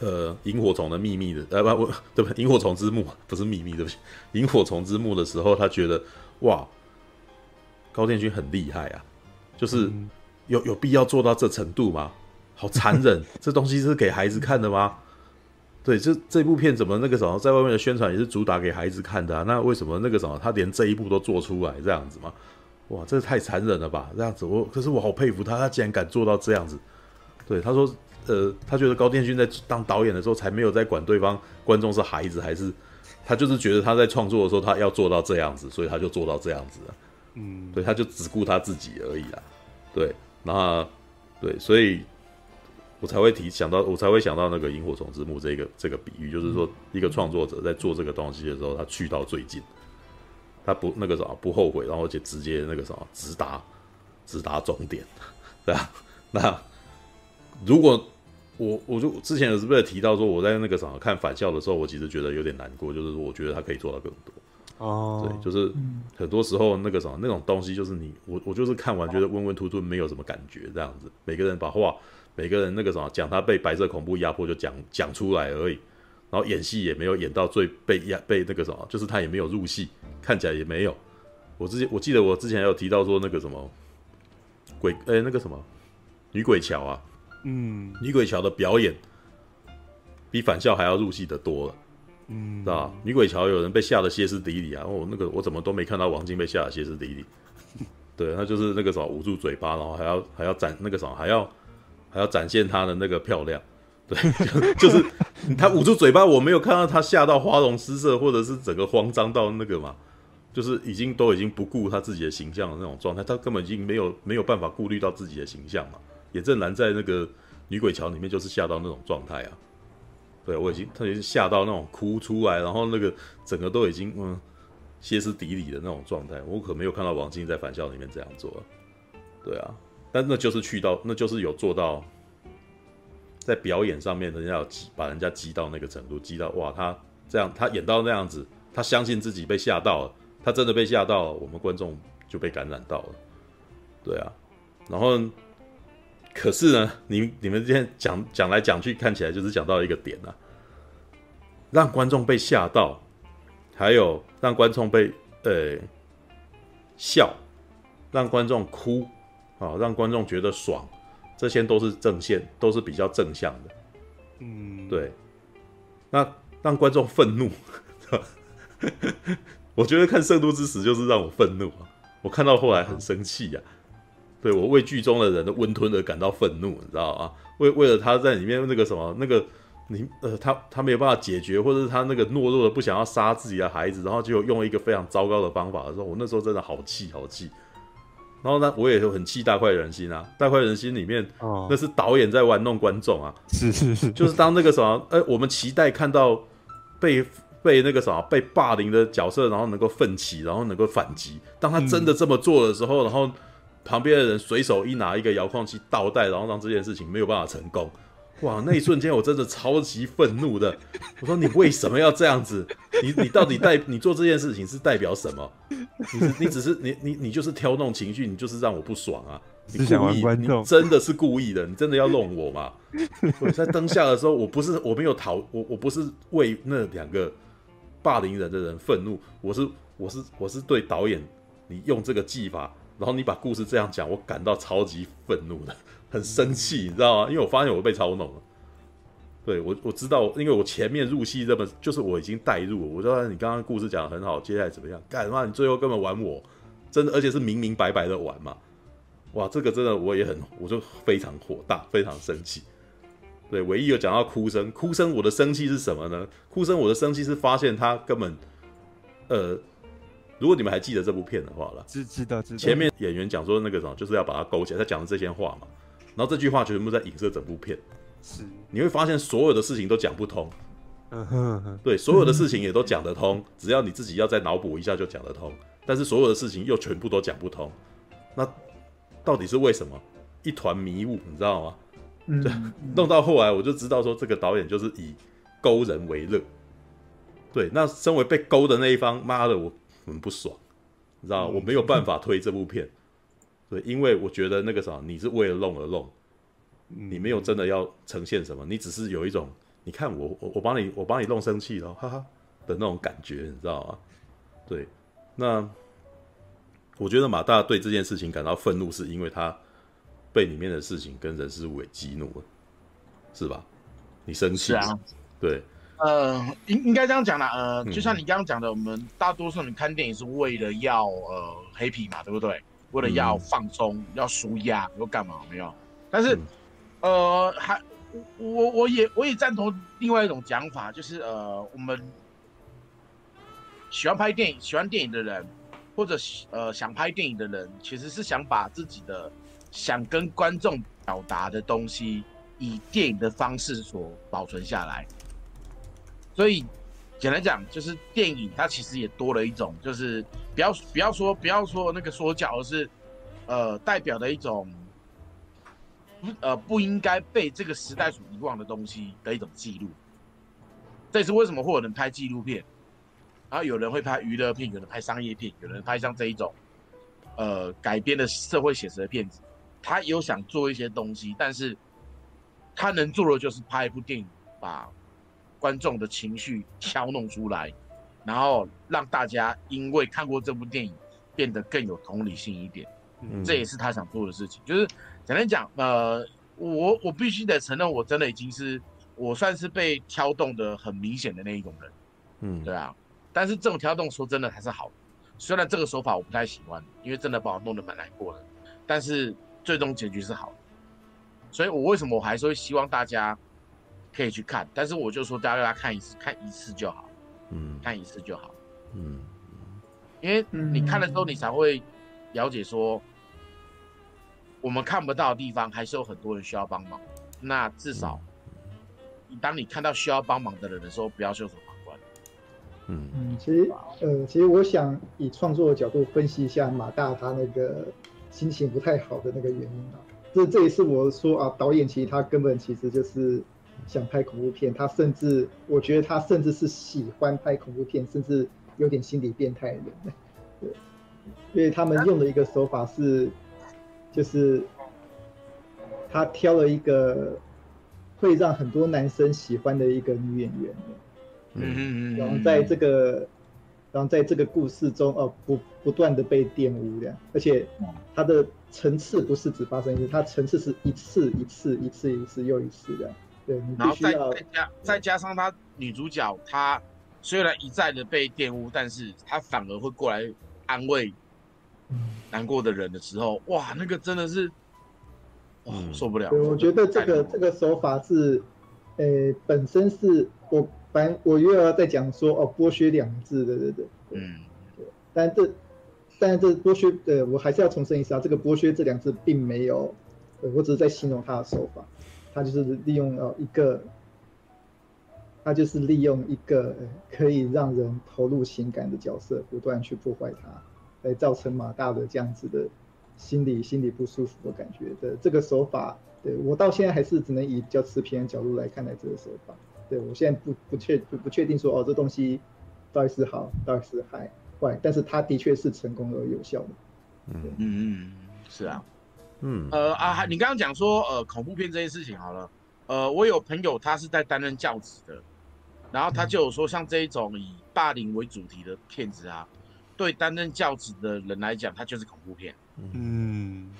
呃，萤火虫的秘密的，呃不不，对不，萤火虫之墓不是秘密，对不起，萤火虫之墓的时候，他觉得哇，高畑勋很厉害啊，就是有有必要做到这程度吗？好残忍，这东西是给孩子看的吗？对，这这部片怎么那个什么，在外面的宣传也是主打给孩子看的啊？那为什么那个什么，他连这一步都做出来这样子吗？哇，这太残忍了吧？这样子，我可是我好佩服他，他竟然敢做到这样子。对，他说。呃，他觉得高天勋在当导演的时候，才没有在管对方观众是孩子还是，他就是觉得他在创作的时候，他要做到这样子，所以他就做到这样子了。嗯，对，他就只顾他自己而已啦。对，那对，所以我才会提想到，我才会想到那个萤火虫之墓这个这个比喻，就是说一个创作者在做这个东西的时候，他去到最近，他不那个什么不后悔，然后而且直接那个什么直达直达终点，对啊，那如果。我我就之前有是不是提到说，我在那个什么看返校的时候，我其实觉得有点难过，就是我觉得他可以做到更多。哦，对，就是很多时候那个什么那种东西，就是你我我就是看完觉得温温吞吞，没有什么感觉这样子。每个人把话，每个人那个什么讲他被白色恐怖压迫就讲讲出来而已，然后演戏也没有演到最被压被那个什么，就是他也没有入戏，看起来也没有。我之前我记得我之前有提到说那个什么鬼哎、欸、那个什么女鬼桥啊。嗯，女鬼桥的表演比返校还要入戏的多了，嗯，是吧？女鬼桥有人被吓得歇斯底里啊！哦，那个我怎么都没看到王晶被吓得歇斯底里？对，他就是那个什么捂住嘴巴，然后还要还要展那个什么，还要还要展现他的那个漂亮。对，就 就是他捂住嘴巴，我没有看到他吓到花容失色，或者是整个慌张到那个嘛，就是已经都已经不顾他自己的形象的那种状态，他根本已经没有没有办法顾虑到自己的形象嘛。也正难在那个女鬼桥里面就是吓到那种状态啊，对，我已经他已经吓到那种哭出来，然后那个整个都已经嗯歇斯底里的那种状态，我可没有看到王晶在返校里面这样做，对啊，但那就是去到那就是有做到。在表演上面，人家要激把人家激到那个程度，激到哇，他这样他演到那样子，他相信自己被吓到了，他真的被吓到了，我们观众就被感染到了，对啊，然后可是呢，你你们今天讲讲来讲去，看起来就是讲到一个点啊，让观众被吓到，还有让观众被呃笑，让观众哭啊，让观众觉得爽。这些都是正线，都是比较正向的，嗯，对。那让观众愤怒，我觉得看《圣都之死》就是让我愤怒啊！我看到后来很生气呀、啊，对，我为剧中的人的温吞而感到愤怒，你知道啊？为为了他在里面那个什么那个你呃他他没有办法解决，或者是他那个懦弱的不想要杀自己的孩子，然后就用一个非常糟糕的方法的时候，我那时候真的好气好气。然后呢，我也很气《大快人心》啊，《大快人心》里面，哦，那是导演在玩弄观众啊，是是是，就是当那个什么，呃，我们期待看到被被那个什么被霸凌的角色，然后能够奋起，然后能够反击。当他真的这么做的时候，嗯、然后旁边的人随手一拿一个遥控器倒带，然后让这件事情没有办法成功。哇，那一瞬间我真的超级愤怒的。我说你为什么要这样子？你你到底代你做这件事情是代表什么？你是你只是你你你就是挑动情绪，你就是让我不爽啊！你故意，你真的是故意的，你真的要弄我吗？我在灯下的时候，我不是我没有讨我我不是为那两个霸凌人的人愤怒，我是我是我是对导演你用这个技法，然后你把故事这样讲，我感到超级愤怒的。很生气，你知道吗？因为我发现我被操弄了。对我，我知道，因为我前面入戏这么，就是我已经带入了。我说你刚刚故事讲的很好，接下来怎么样？干嘛？你最后根本玩我，真的，而且是明明白白的玩嘛。哇，这个真的我也很，我就非常火大，非常生气。对，唯一有讲到哭声，哭声，我的生气是什么呢？哭声，我的生气是发现他根本，呃，如果你们还记得这部片的话了，知知道知道。前面演员讲说那个什么，就是要把它勾起来，他讲的这些话嘛。然后这句话全部在影射整部片，是你会发现所有的事情都讲不通，嗯哼，对，所有的事情也都讲得通，只要你自己要再脑补一下就讲得通。但是所有的事情又全部都讲不通，那到底是为什么？一团迷雾，你知道吗？嗯，弄到后来我就知道说这个导演就是以勾人为乐，对，那身为被勾的那一方，妈的我很不爽，你知道吗？我没有办法推这部片。对，因为我觉得那个啥，你是为了弄而弄，你没有真的要呈现什么，你只是有一种，你看我我我帮你我帮你弄生气了，哈哈的那种感觉，你知道吗？对，那我觉得马大对这件事情感到愤怒，是因为他被里面的事情跟人事物给激怒了，是吧？你生气啊？对，呃，应应该这样讲啦，呃，就像你刚刚讲的，我们大多数人看电影是为了要呃黑皮嘛，对不对？为了要放松、嗯、要舒压，要干嘛没有？但是，嗯、呃，还我我也我也赞同另外一种讲法，就是呃，我们喜欢拍电影、喜欢电影的人，或者呃想拍电影的人，其实是想把自己的想跟观众表达的东西，以电影的方式所保存下来，所以。简单讲，就是电影它其实也多了一种，就是不要不要说不要说那个说教，而是呃代表的一种呃不应该被这个时代所遗忘的东西的一种记录。这也是为什么会有人拍纪录片，然后有人会拍娱乐片，有人拍商业片，有人拍像这一种呃改编的社会写实的片子。他有想做一些东西，但是他能做的就是拍一部电影，把。观众的情绪敲弄出来，然后让大家因为看过这部电影变得更有同理心一点，嗯，这也是他想做的事情。就是简单讲，呃，我我必须得承认，我真的已经是我算是被挑动的很明显的那一种人，嗯，对啊。但是这种挑动说真的还是好的，虽然这个手法我不太喜欢，因为真的把我弄得蛮难过的，但是最终结局是好的。所以我为什么我还是会希望大家。可以去看，但是我就说大家要看一次，看一次就好，嗯，看一次就好，嗯，因为你看了之后，你才会了解说，我们看不到的地方还是有很多人需要帮忙。那至少，当你看到需要帮忙的人的时候，不要袖手旁观。嗯嗯，其实呃，其实我想以创作的角度分析一下马大他那个心情不太好的那个原因啊。这这也是我说啊，导演其实他根本其实就是想拍恐怖片，他甚至我觉得他甚至是喜欢拍恐怖片，甚至有点心理变态的人。对，因为他们用的一个手法是，就是他挑了一个会让很多男生喜欢的一个女演员。嗯嗯嗯，然后在这个。然后在这个故事中，哦，不不断的被玷污的，而且它的层次不是只发生一次，它层次是一次一次一次一次又一次的。对，然后再再加再加上她女主角，她虽然一再的被玷污，但是她反而会过来安慰难过的人的时候，哇，那个真的是，哇，受不了。对，我觉得这个这个手法是，呃，本身是我。反正我又要再讲说哦，剥削两字，对对对，嗯，对，但这，但这剥削，呃，我还是要重申一下，这个剥削这两字并没有，我只是在形容他的手法，他就是利用了一个，他就是利用一个可以让人投入情感的角色，不断去破坏他，来造成马大的这样子的心理心理不舒服的感觉的这个手法，对，我到现在还是只能以比较持平的角度来看待这个手法。对，我现在不不确不不确定说哦，这东西到底是好，到底是坏坏，但是它的确是成功而有效的。嗯嗯嗯，是啊，嗯呃啊，你刚刚讲说呃恐怖片这件事情好了，呃，我有朋友他是在担任教职的，然后他就有说像这一种以霸凌为主题的片子啊，对担任教职的人来讲，它就是恐怖片。嗯，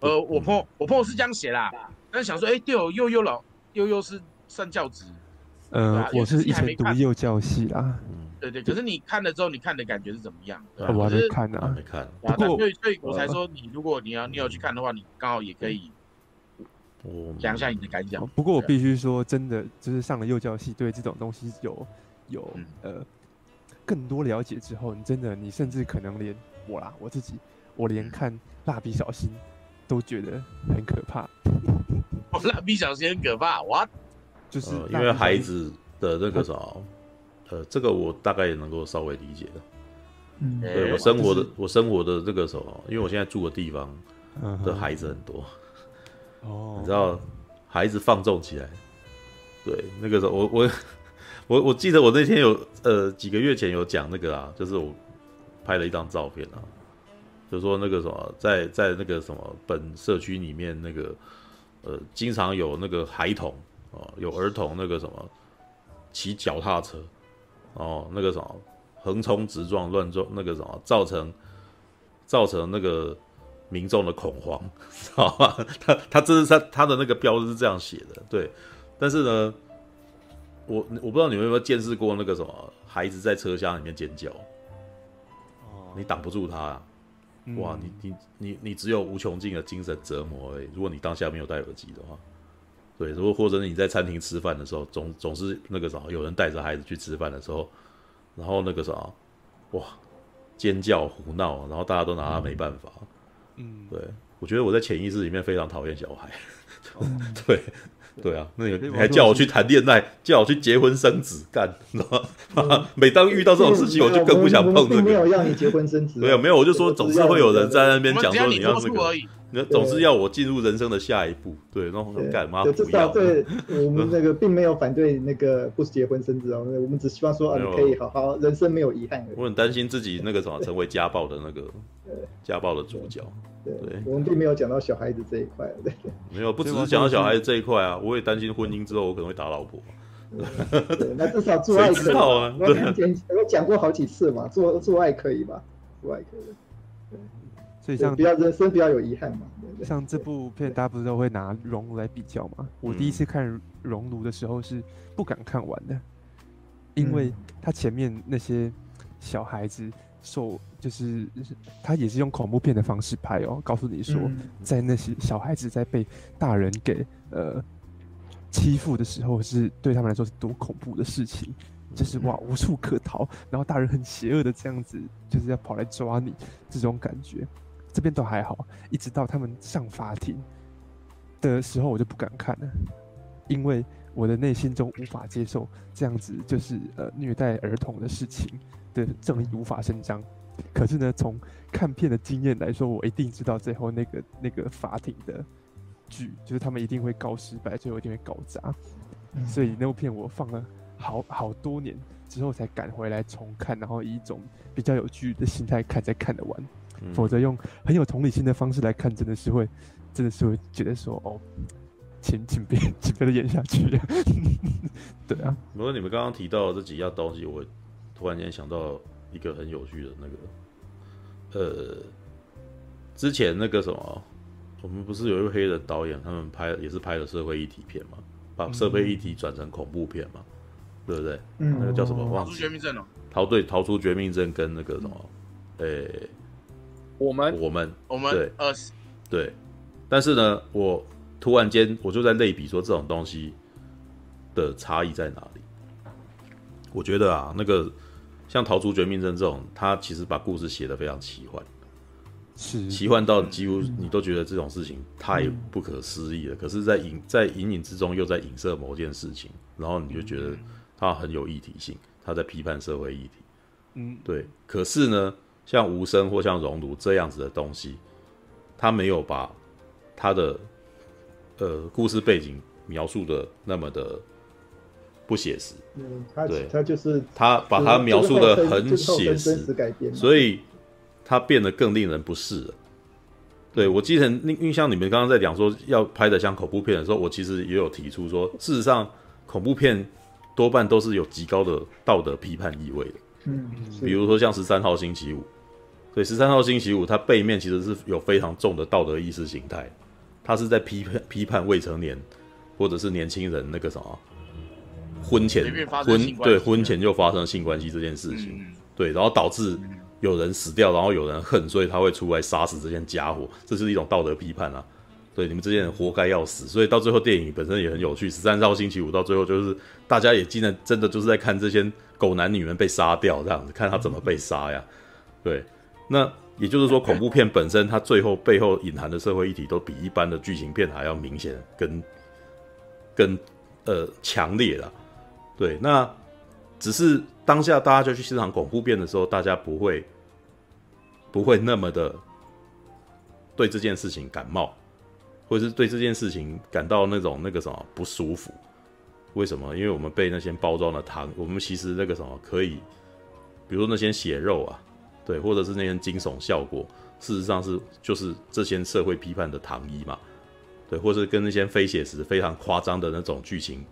呃，我朋友我朋友是这样写啦，但是想说，哎，对哦，悠悠老悠悠是。上教职，呃，我是以前读幼教系啦。嗯，对对，可是你看了之后，你看的感觉是怎么样？我还没看呢，没看。不过，所以所以我才说，你如果你要你有去看的话，你刚好也可以讲一下你的感想。不过我必须说，真的就是上了幼教系，对这种东西有有呃更多了解之后，你真的你甚至可能连我啦，我自己，我连看蜡笔小新都觉得很可怕。蜡笔小新很可怕，我。就是、呃、因为孩子的那个啥，呃，这个我大概也能够稍微理解的。嗯，对我生活的、就是、我生活的这个时候，因为我现在住的地方的孩子很多。哦、嗯，你知道，孩子放纵起来，对那个时候，我我我我记得我那天有呃几个月前有讲那个啊，就是我拍了一张照片啊，就说那个什么，在在那个什么本社区里面那个呃，经常有那个孩童。啊，有儿童那个什么骑脚踏车，哦，那个什么横冲直撞乱撞，那个什么造成造成那个民众的恐慌，知道吧？他他这是他他的那个标志是这样写的，对。但是呢，我我不知道你们有没有见识过那个什么孩子在车厢里面尖叫，哦，你挡不住他啊，哇，你你你你只有无穷尽的精神折磨而已。如果你当下没有戴耳机的话。对，如果或者你在餐厅吃饭的时候，总总是那个啥，有人带着孩子去吃饭的时候，然后那个啥，哇，尖叫胡闹，然后大家都拿他没办法。嗯，对，我觉得我在潜意识里面非常讨厌小孩。嗯、对。对啊，那你还叫我去谈恋爱，叫我去结婚生子，干，知道吗？每当遇到这种事情，我就更不想碰这个。没有让你结婚生子，没有没有，我就说总是会有人在那边讲说你要这个，你总是要我进入人生的下一步。对，然后干嘛不要？对，我们那个并没有反对那个不结婚生子哦，我们只希望说啊，你可以好好人生没有遗憾。我很担心自己那个什么成为家暴的那个家暴的主角。对，我们并没有讲到小孩子这一块，对，没有，不只是讲到小孩子这一块啊，我也担心婚姻之后我可能会打老婆。对，那至少 做爱可以啊。我讲我讲过好几次嘛，做做爱可以吧？做爱可以。对，所以像比较人生比较有遗憾嘛。像这部片，大家不是都会拿《熔炉》来比较嘛？我第一次看《熔炉》的时候是不敢看完的，因为他前面那些小孩子。受就是他也是用恐怖片的方式拍哦，告诉你说，在那些小孩子在被大人给呃欺负的时候是对他们来说是多恐怖的事情，就是哇无处可逃，然后大人很邪恶的这样子，就是要跑来抓你这种感觉，这边都还好，一直到他们上法庭的时候，我就不敢看了，因为我的内心中无法接受这样子就是呃虐待儿童的事情的正义无法伸张。可是呢，从看片的经验来说，我一定知道最后那个那个法庭的剧，就是他们一定会告失败，最后一定会搞砸。嗯、所以那部片我放了好好多年之后才赶回来重看，然后以一种比较有距离的心态看才看得完。嗯、否则用很有同理心的方式来看，真的是会真的是会觉得说哦，请请别 请别再演下去。对啊，不过你们刚刚提到的这几样东西，我突然间想到。一个很有趣的那个，呃，之前那个什么，我们不是有一位黑人导演，他们拍也是拍了社会议题片嘛，把社会议题转成恐怖片嘛，嗯、对不对？嗯，那个叫什么？忘记。逃出绝命镇哦。逃对，逃出绝命镇跟那个什么，呃、欸，我们我们我们对二十对，但是呢，我突然间我就在类比说这种东西的差异在哪里？我觉得啊，那个。像《逃出绝命镇》这种，他其实把故事写得非常奇幻，是奇幻到几乎你都觉得这种事情太不可思议了。嗯、可是在，在隐在隐隐之中又在影射某件事情，然后你就觉得它很有议题性，他在批判社会议题。嗯，对。可是呢，像无声或像熔炉这样子的东西，他没有把他的呃故事背景描述的那么的。不写实，嗯，他对他就是他把它描述的很写实，所以他变得更令人不适了。对，我记得印印象，你们刚刚在讲说要拍的像恐怖片的时候，我其实也有提出说，事实上恐怖片多半都是有极高的道德批判意味的。嗯，比如说像十三号星期五，对，十三号星期五它背面其实是有非常重的道德意识形态，它是在批判批判未成年或者是年轻人那个什么。婚前婚对婚前就发生性关系这件事情，嗯、对，然后导致有人死掉，然后有人恨，所以他会出来杀死这些家伙，这是一种道德批判啊。对，你们这些人活该要死。所以到最后电影本身也很有趣，十三号星期五到最后就是大家也竟然真的就是在看这些狗男女们被杀掉这样子，看他怎么被杀呀。对，那也就是说恐怖片本身它最后背后隐含的社会议题都比一般的剧情片还要明显跟跟呃强烈了。对，那只是当下大家就去欣赏恐怖片的时候，大家不会不会那么的对这件事情感冒，或者是对这件事情感到那种那个什么不舒服。为什么？因为我们被那些包装的糖，我们其实那个什么可以，比如说那些血肉啊，对，或者是那些惊悚效果，事实上是就是这些社会批判的糖衣嘛，对，或者是跟那些非写实、非常夸张的那种剧情。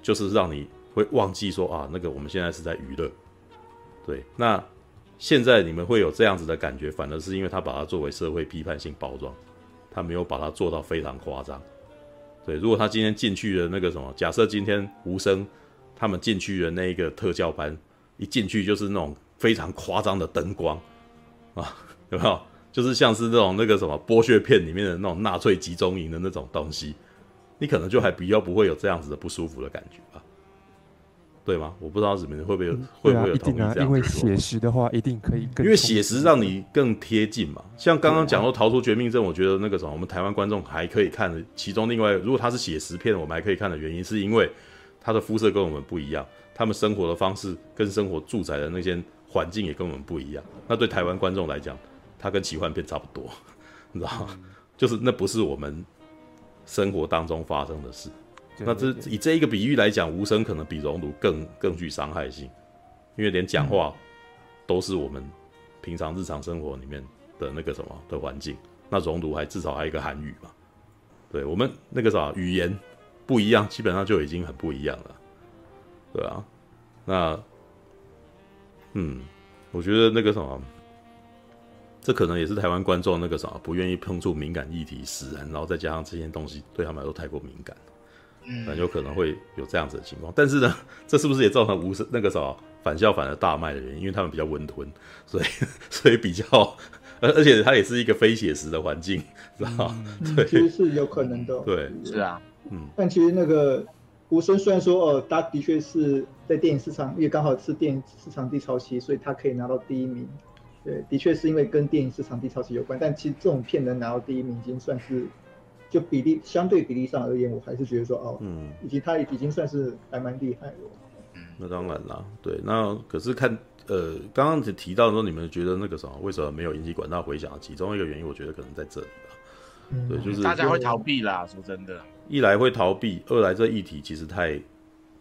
就是让你会忘记说啊，那个我们现在是在娱乐，对。那现在你们会有这样子的感觉，反而是因为他把它作为社会批判性包装，他没有把它做到非常夸张。对，如果他今天进去的那个什么，假设今天无声他们进去的那一个特教班，一进去就是那种非常夸张的灯光啊，有没有？就是像是那种那个什么剥削片里面的那种纳粹集中营的那种东西。你可能就还比较不会有这样子的不舒服的感觉吧，对吗？我不知道你们会不会有、嗯、会不会有同意这样子、啊、因为写实的话，一定可以更。因为写实让你更贴近嘛。像刚刚讲说逃出绝命镇，我觉得那个什么，我们台湾观众还可以看的。其中另外，如果它是写实片，我们还可以看的原因，是因为他的肤色跟我们不一样，他们生活的方式跟生活住宅的那些环境也跟我们不一样。那对台湾观众来讲，它跟奇幻片差不多，你知道吗？嗯、就是那不是我们。生活当中发生的事，那这以这一个比喻来讲，无声可能比熔炉更更具伤害性，因为连讲话都是我们平常日常生活里面的那个什么的环境，那熔炉还至少还有一个韩语嘛，对我们那个啥语言不一样，基本上就已经很不一样了，对啊，那嗯，我觉得那个什么。这可能也是台湾观众那个什么不愿意碰触敏感议题使然，然后再加上这些东西对他们来说太过敏感，嗯，很有可能会有这样子的情况。但是呢，这是不是也造成无声那个什么反校反而大卖的原因？因为他们比较温吞，所以 所以比较，而而且它也是一个非写实的环境，知道吗？嗯、对，其实是有可能的。对，是啊。嗯，但其实那个无声虽然说哦，他的确是在电影市场，因为刚好是电影市场低潮期，所以他可以拿到第一名。对，的确是因为跟电影市场低潮期有关，但其实这种片能拿到第一名，已经算是就比例相对比例上而言，我还是觉得说哦，嗯，以及他已经算是还蛮厉害了。嗯，那当然啦，对，那可是看呃，刚刚提提到说你们觉得那个什么，为什么没有引起广大回响？其中一个原因，我觉得可能在这里吧。嗯，对，就是大家会逃避啦，说真的，一来会逃避，二来这议题其实太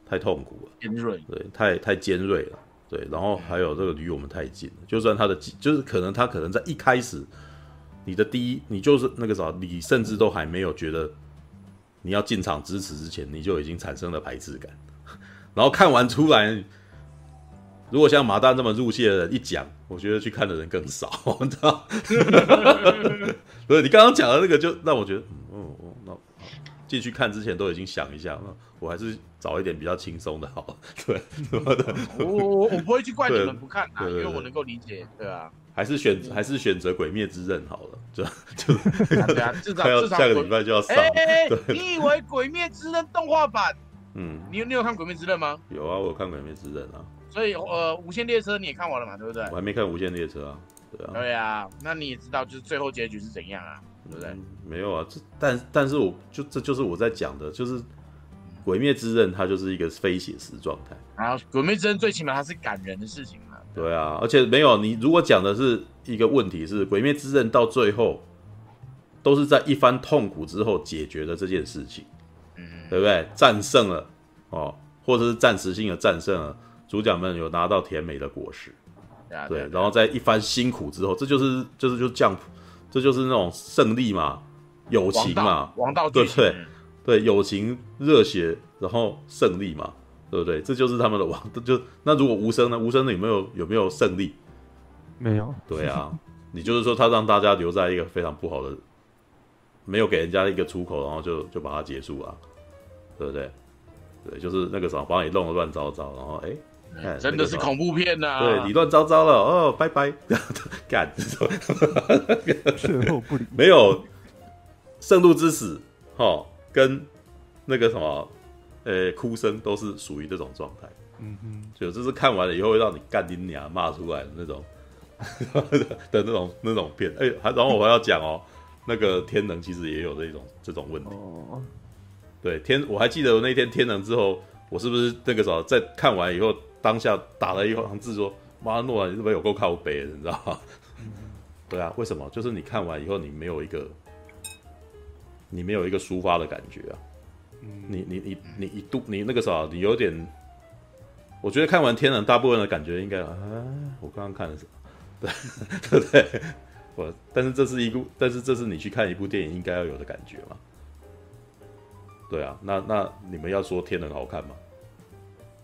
太痛苦了，尖锐，对，太太尖锐了。对，然后还有这个离我们太近了，就算他的就是可能他可能在一开始，你的第一你就是那个啥，你甚至都还没有觉得你要进场支持之前，你就已经产生了排斥感，然后看完出来，如果像马大这么入戏的人一讲，我觉得去看的人更少，你知道？所以你刚刚讲的那个，就让我觉得，嗯嗯，那进去看之前都已经想一下，我还是。找一点比较轻松的，好，对，我我我不会去怪你们不看啊，因为我能够理解，对啊，还是选还是选择《鬼灭之刃》好了，就 就 对啊，至少至少下个礼拜就要上。哎，你以为《鬼灭之刃》动画版？嗯，你有你有看《鬼灭之刃》吗？有啊，我有看《鬼灭之刃》啊。所以呃，《无限列车》你也看完了嘛？对不对？我还没看《无限列车》啊，对啊。对啊，那你也知道就是最后结局是怎样啊？对不对？没有啊，这但但是我就这就是我在讲的，就是。《鬼灭之刃》它就是一个非写实状态，然后《鬼灭之刃》最起码它是感人的事情嘛。对啊，而且没有你如果讲的是一个问题是《鬼灭之刃》到最后都是在一番痛苦之后解决的这件事情，嗯，对不对？战胜了哦，或者是暂时性的战胜了，主角们有拿到甜美的果实，对，然后在一番辛苦之后，这就是就是就降，这就是那种胜利嘛，友情嘛，王道，对不对？对，友情、热血，然后胜利嘛，对不对？这就是他们的王。就那如果无声呢？无声的有没有有没有胜利？没有。对啊，你就是说他让大家留在一个非常不好的，没有给人家一个出口，然后就就把它结束了，对不对？对，就是那个什么，把你弄得乱糟糟，然后哎，真的是恐怖片呐、啊！对，你乱糟糟了哦，拜拜，干，最后不理，没有圣路之死，哈。跟那个什么，呃、欸，哭声都是属于这种状态，嗯哼，就这是看完了以后会让你干你娘骂出来的那种。的那种那种片，哎、欸，还然后我还要讲哦，那个天能其实也有这种这种问题，哦，对天，我还记得我那天天能之后，我是不是那个时候在看完以后当下打了一行字说，妈诺兰你是不是有够靠北的，你知道吗？嗯、对啊，为什么？就是你看完以后你没有一个。你没有一个抒发的感觉啊！嗯、你你你你一度你那个时候你有点，我觉得看完《天人》大部分的感觉应该啊，我刚刚看的是，对对不对？我但是这是一部，但是这是你去看一部电影应该要有的感觉嘛？对啊，那那你们要说《天人》好看吗？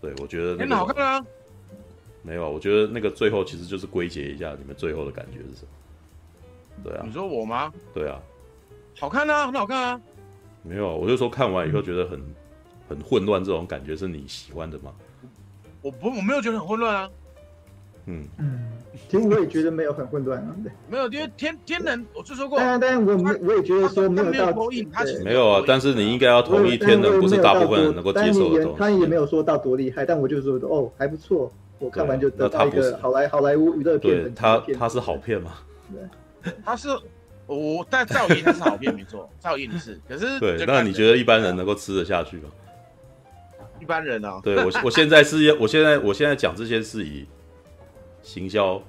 对，我觉得《天能》好看啊。没有，我觉得那个最后其实就是归结一下你们最后的感觉是什么？对啊，你说我吗？对啊。好看啊，很好看啊。没有，我就说看完以后觉得很、嗯、很混乱，这种感觉是你喜欢的吗？我不，我没有觉得很混乱啊。嗯嗯，其实我也觉得没有很混乱啊。对，没有，因为天天能，我就说过。但但我我也觉得说没有到没有啊。但是你应该要同意，天能不是大部分人能够接受的东西。他也没有说到多厉害，但我就说哦还不错，我看完就得到一个好莱好莱坞娱乐片。对，他他是好片吗？对，他是。我但赵云他是好片没错，赵云是，可是对，那你觉得一般人能够吃得下去吗？一般人啊，对我我现在是，我现在我现在讲这些是以行销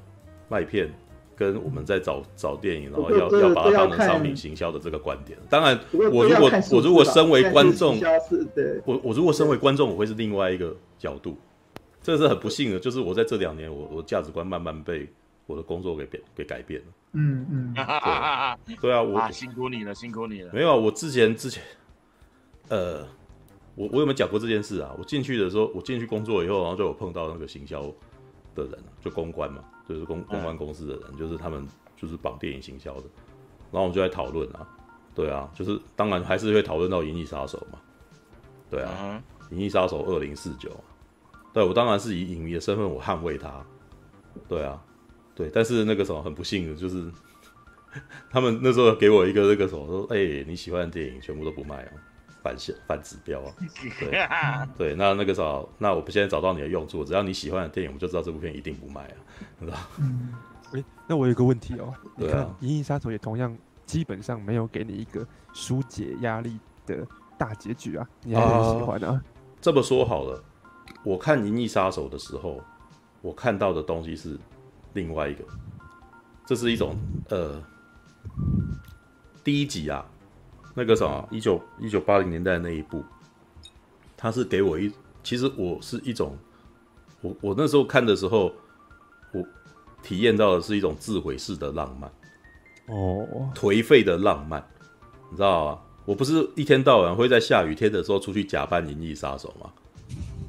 卖片，跟我们在找找电影，然后要要把它当成商品行销的这个观点。当然，我如果我如果身为观众，我我如果身为观众，我会是另外一个角度。这是很不幸的，就是我在这两年，我我价值观慢慢被我的工作给变给改变了。嗯嗯，对，对啊，我、啊、辛苦你了，辛苦你了。没有，我之前之前，呃，我我有没有讲过这件事啊？我进去的时候，我进去工作以后，然后就有碰到那个行销的人，就公关嘛，就是公公关公司的人，嗯、就是他们就是绑电影行销的，然后我们就在讨论啊，对啊，就是当然还是会讨论到《银翼杀手》嘛，对啊，《银翼杀手二零四九》，对我当然是以影迷的身份，我捍卫他，对啊。对，但是那个什么很不幸的就是，他们那时候给我一个那个什么说，哎、欸，你喜欢的电影全部都不卖哦。反向反指标啊。对对，那那个啥，那我们现在找到你的用处，只要你喜欢的电影，我就知道这部片一定不卖啊，知道嗯，哎、欸，那我有个问题哦，你看《银翼杀手》也同样基本上没有给你一个疏解压力的大结局啊，你还很喜欢啊？啊这么说好了，我看《银翼杀手》的时候，我看到的东西是另外一个，这是一种呃，第一集啊，那个什么，一九一九八零年代的那一部，它是给我一，其实我是一种，我我那时候看的时候，我体验到的是一种自毁式的浪漫，哦，颓废的浪漫，你知道吗？我不是一天到晚会在下雨天的时候出去假扮银翼杀手吗？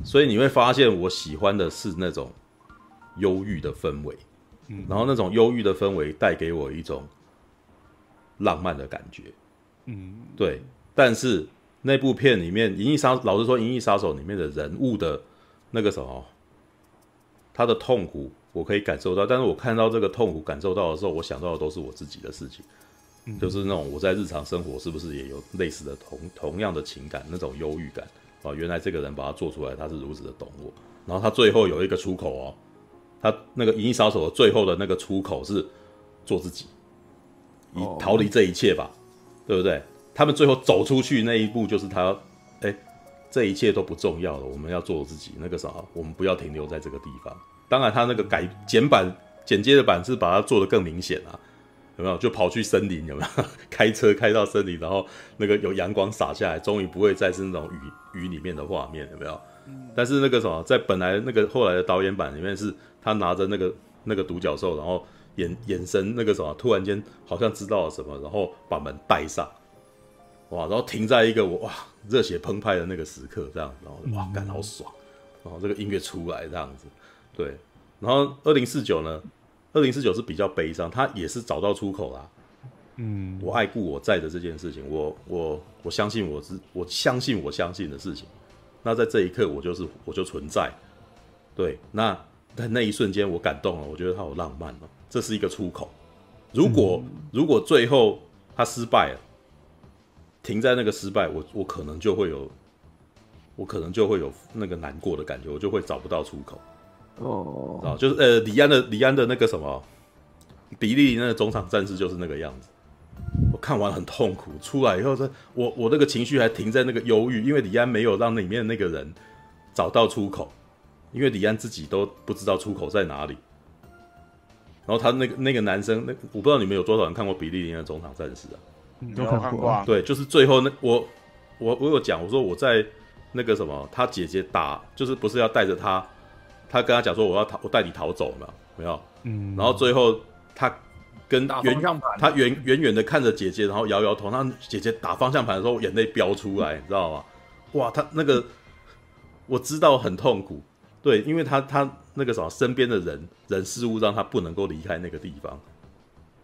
所以你会发现，我喜欢的是那种忧郁的氛围，嗯，然后那种忧郁的氛围带给我一种浪漫的感觉，嗯，对。但是那部片里面，银翼杀，老实说，银翼杀手里面的人物的那个什么，他的痛苦我可以感受到，但是我看到这个痛苦感受到的时候，我想到的都是我自己的事情。就是那种我在日常生活是不是也有类似的同同样的情感，那种忧郁感啊？原来这个人把他做出来，他是如此的懂我。然后他最后有一个出口哦，他那个银翼杀手的最后的那个出口是做自己，以逃离这一切吧，oh. 对不对？他们最后走出去那一步就是他，哎，这一切都不重要了，我们要做自己。那个啥，我们不要停留在这个地方。当然，他那个改剪版剪接的版是把它做得更明显啊。有没有就跑去森林？有没有 开车开到森林，然后那个有阳光洒下来，终于不会再是那种雨雨里面的画面，有没有？但是那个什么，在本来那个后来的导演版里面，是他拿着那个那个独角兽，然后眼眼神那个什么，突然间好像知道了什么，然后把门带上，哇，然后停在一个我哇热血澎湃的那个时刻，这样，然后哇感好爽，然后这个音乐出来这样子，对，然后二零四九呢？二零四九是比较悲伤，他也是找到出口啦。嗯，我爱故我在的这件事情，我我我相信我是我相信我相信的事情。那在这一刻，我就是我就存在。对，那在那一瞬间，我感动了，我觉得他好浪漫哦，这是一个出口。如果、嗯、如果最后他失败了，停在那个失败，我我可能就会有，我可能就会有那个难过的感觉，我就会找不到出口。哦，啊，就是呃，李安的李安的那个什么，比利那个中场战士就是那个样子。我看完很痛苦，出来以后说，我我那个情绪还停在那个忧郁，因为李安没有让里面那个人找到出口，因为李安自己都不知道出口在哪里。然后他那个那个男生，那我不知道你们有多少人看过比利林的中场战士啊？都看过。对，就是最后那我我我有讲，我说我在那个什么，他姐姐打，就是不是要带着他。他跟他讲说：“我要逃，我带你逃走嘛，没有？嗯。然后最后他跟远，他远远远的看着姐姐，然后摇摇头。他姐姐打方向盘的时候，眼泪飙出来，你知道吗？哇，他那个我知道很痛苦，对，因为他他那个什么身边的人人事物让他不能够离开那个地方。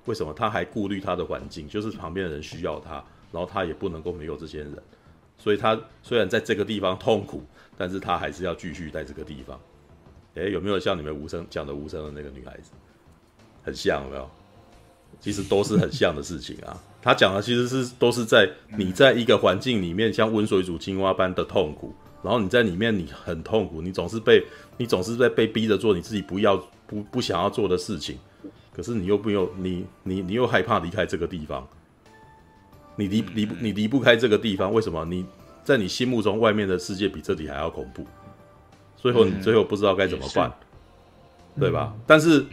为什么？他还顾虑他的环境，就是旁边的人需要他，然后他也不能够没有这些人。所以他虽然在这个地方痛苦，但是他还是要继续在这个地方。”哎，有没有像你们无声讲的无声的那个女孩子，很像有没有？其实都是很像的事情啊。他讲的其实是都是在你在一个环境里面，像温水煮青蛙般的痛苦，然后你在里面你很痛苦，你总是被你总是在被逼着做你自己不要不不想要做的事情，可是你又不用你你你又害怕离开这个地方，你离离你离不开这个地方，为什么？你在你心目中外面的世界比这里还要恐怖。最后你最后不知道该怎么办，嗯、对吧？嗯、但是，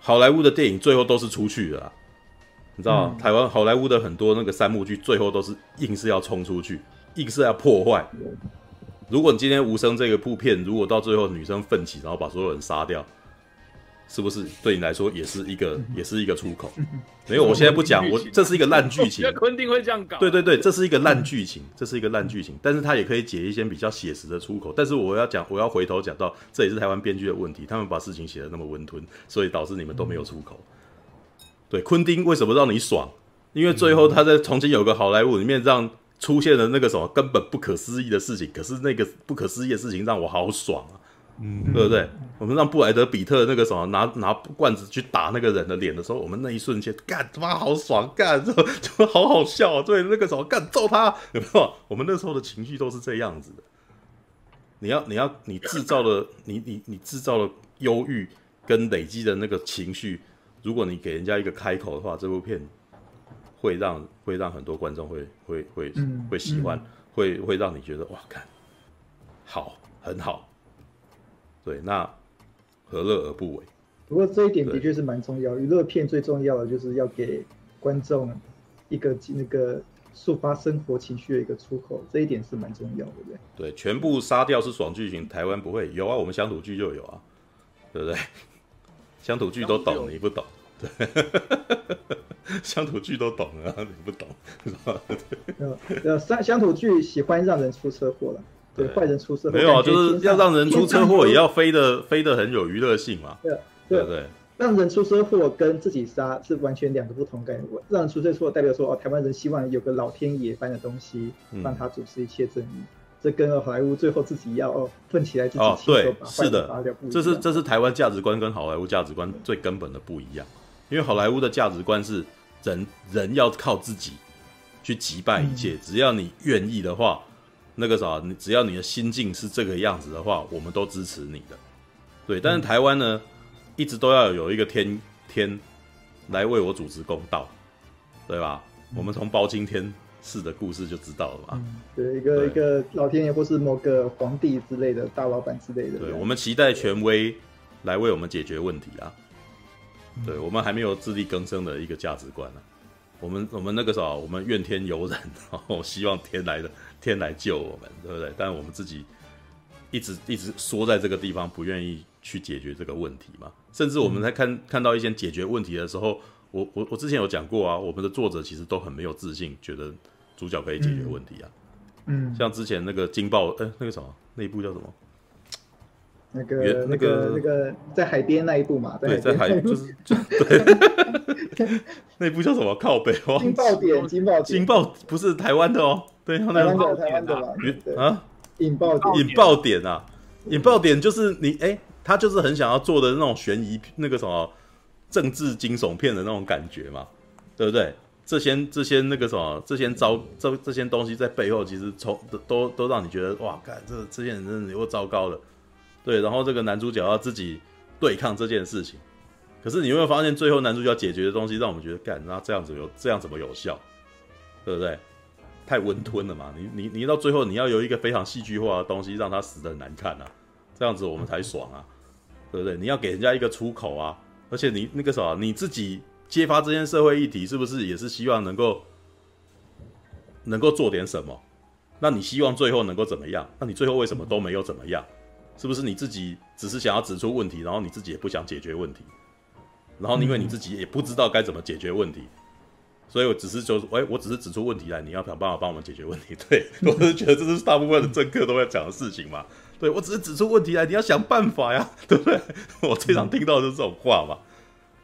好莱坞的电影最后都是出去的、啊，你知道台湾好莱坞的很多那个三幕剧最后都是硬是要冲出去，硬是要破坏。如果你今天无声这个部片，如果到最后女生奋起，然后把所有人杀掉。是不是对你来说也是一个，也是一个出口？没有，我现在不讲，我 这是一个烂剧情。昆汀会这样搞。对对对，这是一个烂剧情，这是一个烂剧情。但是他也可以解一些比较写实的出口。但是我要讲，我要回头讲到，这也是台湾编剧的问题，他们把事情写的那么温吞，所以导致你们都没有出口。对，昆汀为什么让你爽？因为最后他在重庆有个好莱坞里面，让出现了那个什么根本不可思议的事情。可是那个不可思议的事情让我好爽啊！嗯，对不对？我们让布莱德比特那个什么拿拿罐子去打那个人的脸的时候，我们那一瞬间干他妈好爽，干就就好好笑啊！对，那个什么干揍他，有没有？我们那时候的情绪都是这样子的。你要你要你制造了你你你制造了忧郁跟累积的那个情绪，如果你给人家一个开口的话，这部片会让会让很多观众会会会会喜欢，会会让你觉得哇，看好很好。对，那。何乐而不为？不过这一点的确是蛮重要。娱乐片最重要的就是要给观众一个那个抒发生活情绪的一个出口，这一点是蛮重要的，对不对？对，全部杀掉是爽剧情，台湾不会有啊，我们乡土剧就有啊，对不对？乡土剧都懂，你不懂，对，乡土剧都懂啊，你不懂，呃呃，乡乡土剧喜欢让人出车祸了。对，坏人出色，没有啊，就是要让人出车祸，也要飞得飞得很有娱乐性嘛。对对对，让人出车祸跟自己杀是完全两个不同概念。让人出车祸代表说，哦，台湾人希望有个老天爷般的东西，让他主持一切正义。这跟好莱坞最后自己要哦奋起来自己哦，对，是的，这是这是台湾价值观跟好莱坞价值观最根本的不一样。因为好莱坞的价值观是人人要靠自己去击败一切，只要你愿意的话。那个啥，你只要你的心境是这个样子的话，我们都支持你的。对，但是台湾呢，一直都要有一个天天来为我主持公道，对吧？我们从包青天式的故事就知道了嘛。对，一个一个老天爷或是某个皇帝之类的大老板之类的。对，我们期待权威来为我们解决问题啊。对，我们还没有自力更生的一个价值观呢。我们我们那个时候，我们怨天尤人，然后希望天来的。天来救我们，对不对？但我们自己一直一直缩在这个地方，不愿意去解决这个问题嘛。甚至我们在看、嗯、看到一些解决问题的时候，我我我之前有讲过啊，我们的作者其实都很没有自信，觉得主角可以解决问题啊。嗯，像之前那个惊爆，哎，那个什么，那一部叫什么？那个那个那个、在海边那一部嘛，对，在海就是就 对，那一部叫什么？靠北哦，惊爆点，惊爆点，惊爆不是台湾的哦。对，台湾的台湾的吧？啊，引爆点，引爆点啊！引爆点就是你哎，他就是很想要做的那种悬疑那个什么政治惊悚片的那种感觉嘛，对不对？这些这些那个什么这些糟这这些东西在背后其实从都都都让你觉得哇，干这这些人真的有够糟糕的，对。然后这个男主角要自己对抗这件事情，可是你有没有发现最后男主角解决的东西让我们觉得干那这样子有这样怎么有效，对不对？太温吞了嘛！你你你到最后你要有一个非常戏剧化的东西，让他死的难看啊，这样子我们才爽啊，对不对？你要给人家一个出口啊，而且你那个啥，你自己揭发这件社会议题，是不是也是希望能够能够做点什么？那你希望最后能够怎么样？那你最后为什么都没有怎么样？是不是你自己只是想要指出问题，然后你自己也不想解决问题，然后因为你自己也不知道该怎么解决问题？所以，我只是就是，哎，我只是指出问题来，你要想办法帮我们解决问题。对，我是觉得这是大部分的政客都会讲的事情嘛。对，我只是指出问题来，你要想办法呀，对不对？我最常听到的就是这种话嘛。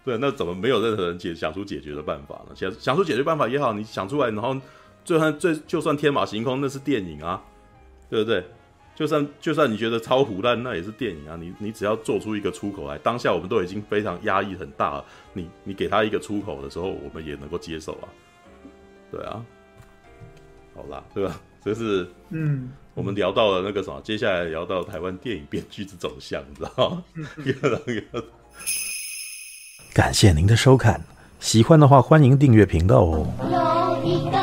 对，那怎么没有任何人解想出解决的办法呢？想想出解决办法也好，你想出来，然后就算最就算天马行空，那是电影啊，对不对？就算就算你觉得超胡烂，那也是电影啊！你你只要做出一个出口来，当下我们都已经非常压抑很大了。你你给他一个出口的时候，我们也能够接受啊。对啊，好啦，对吧？这是嗯，我们聊到了那个什么，接下来聊到台湾电影编剧之走向，你知道吗？感谢您的收看，喜欢的话欢迎订阅频道哦。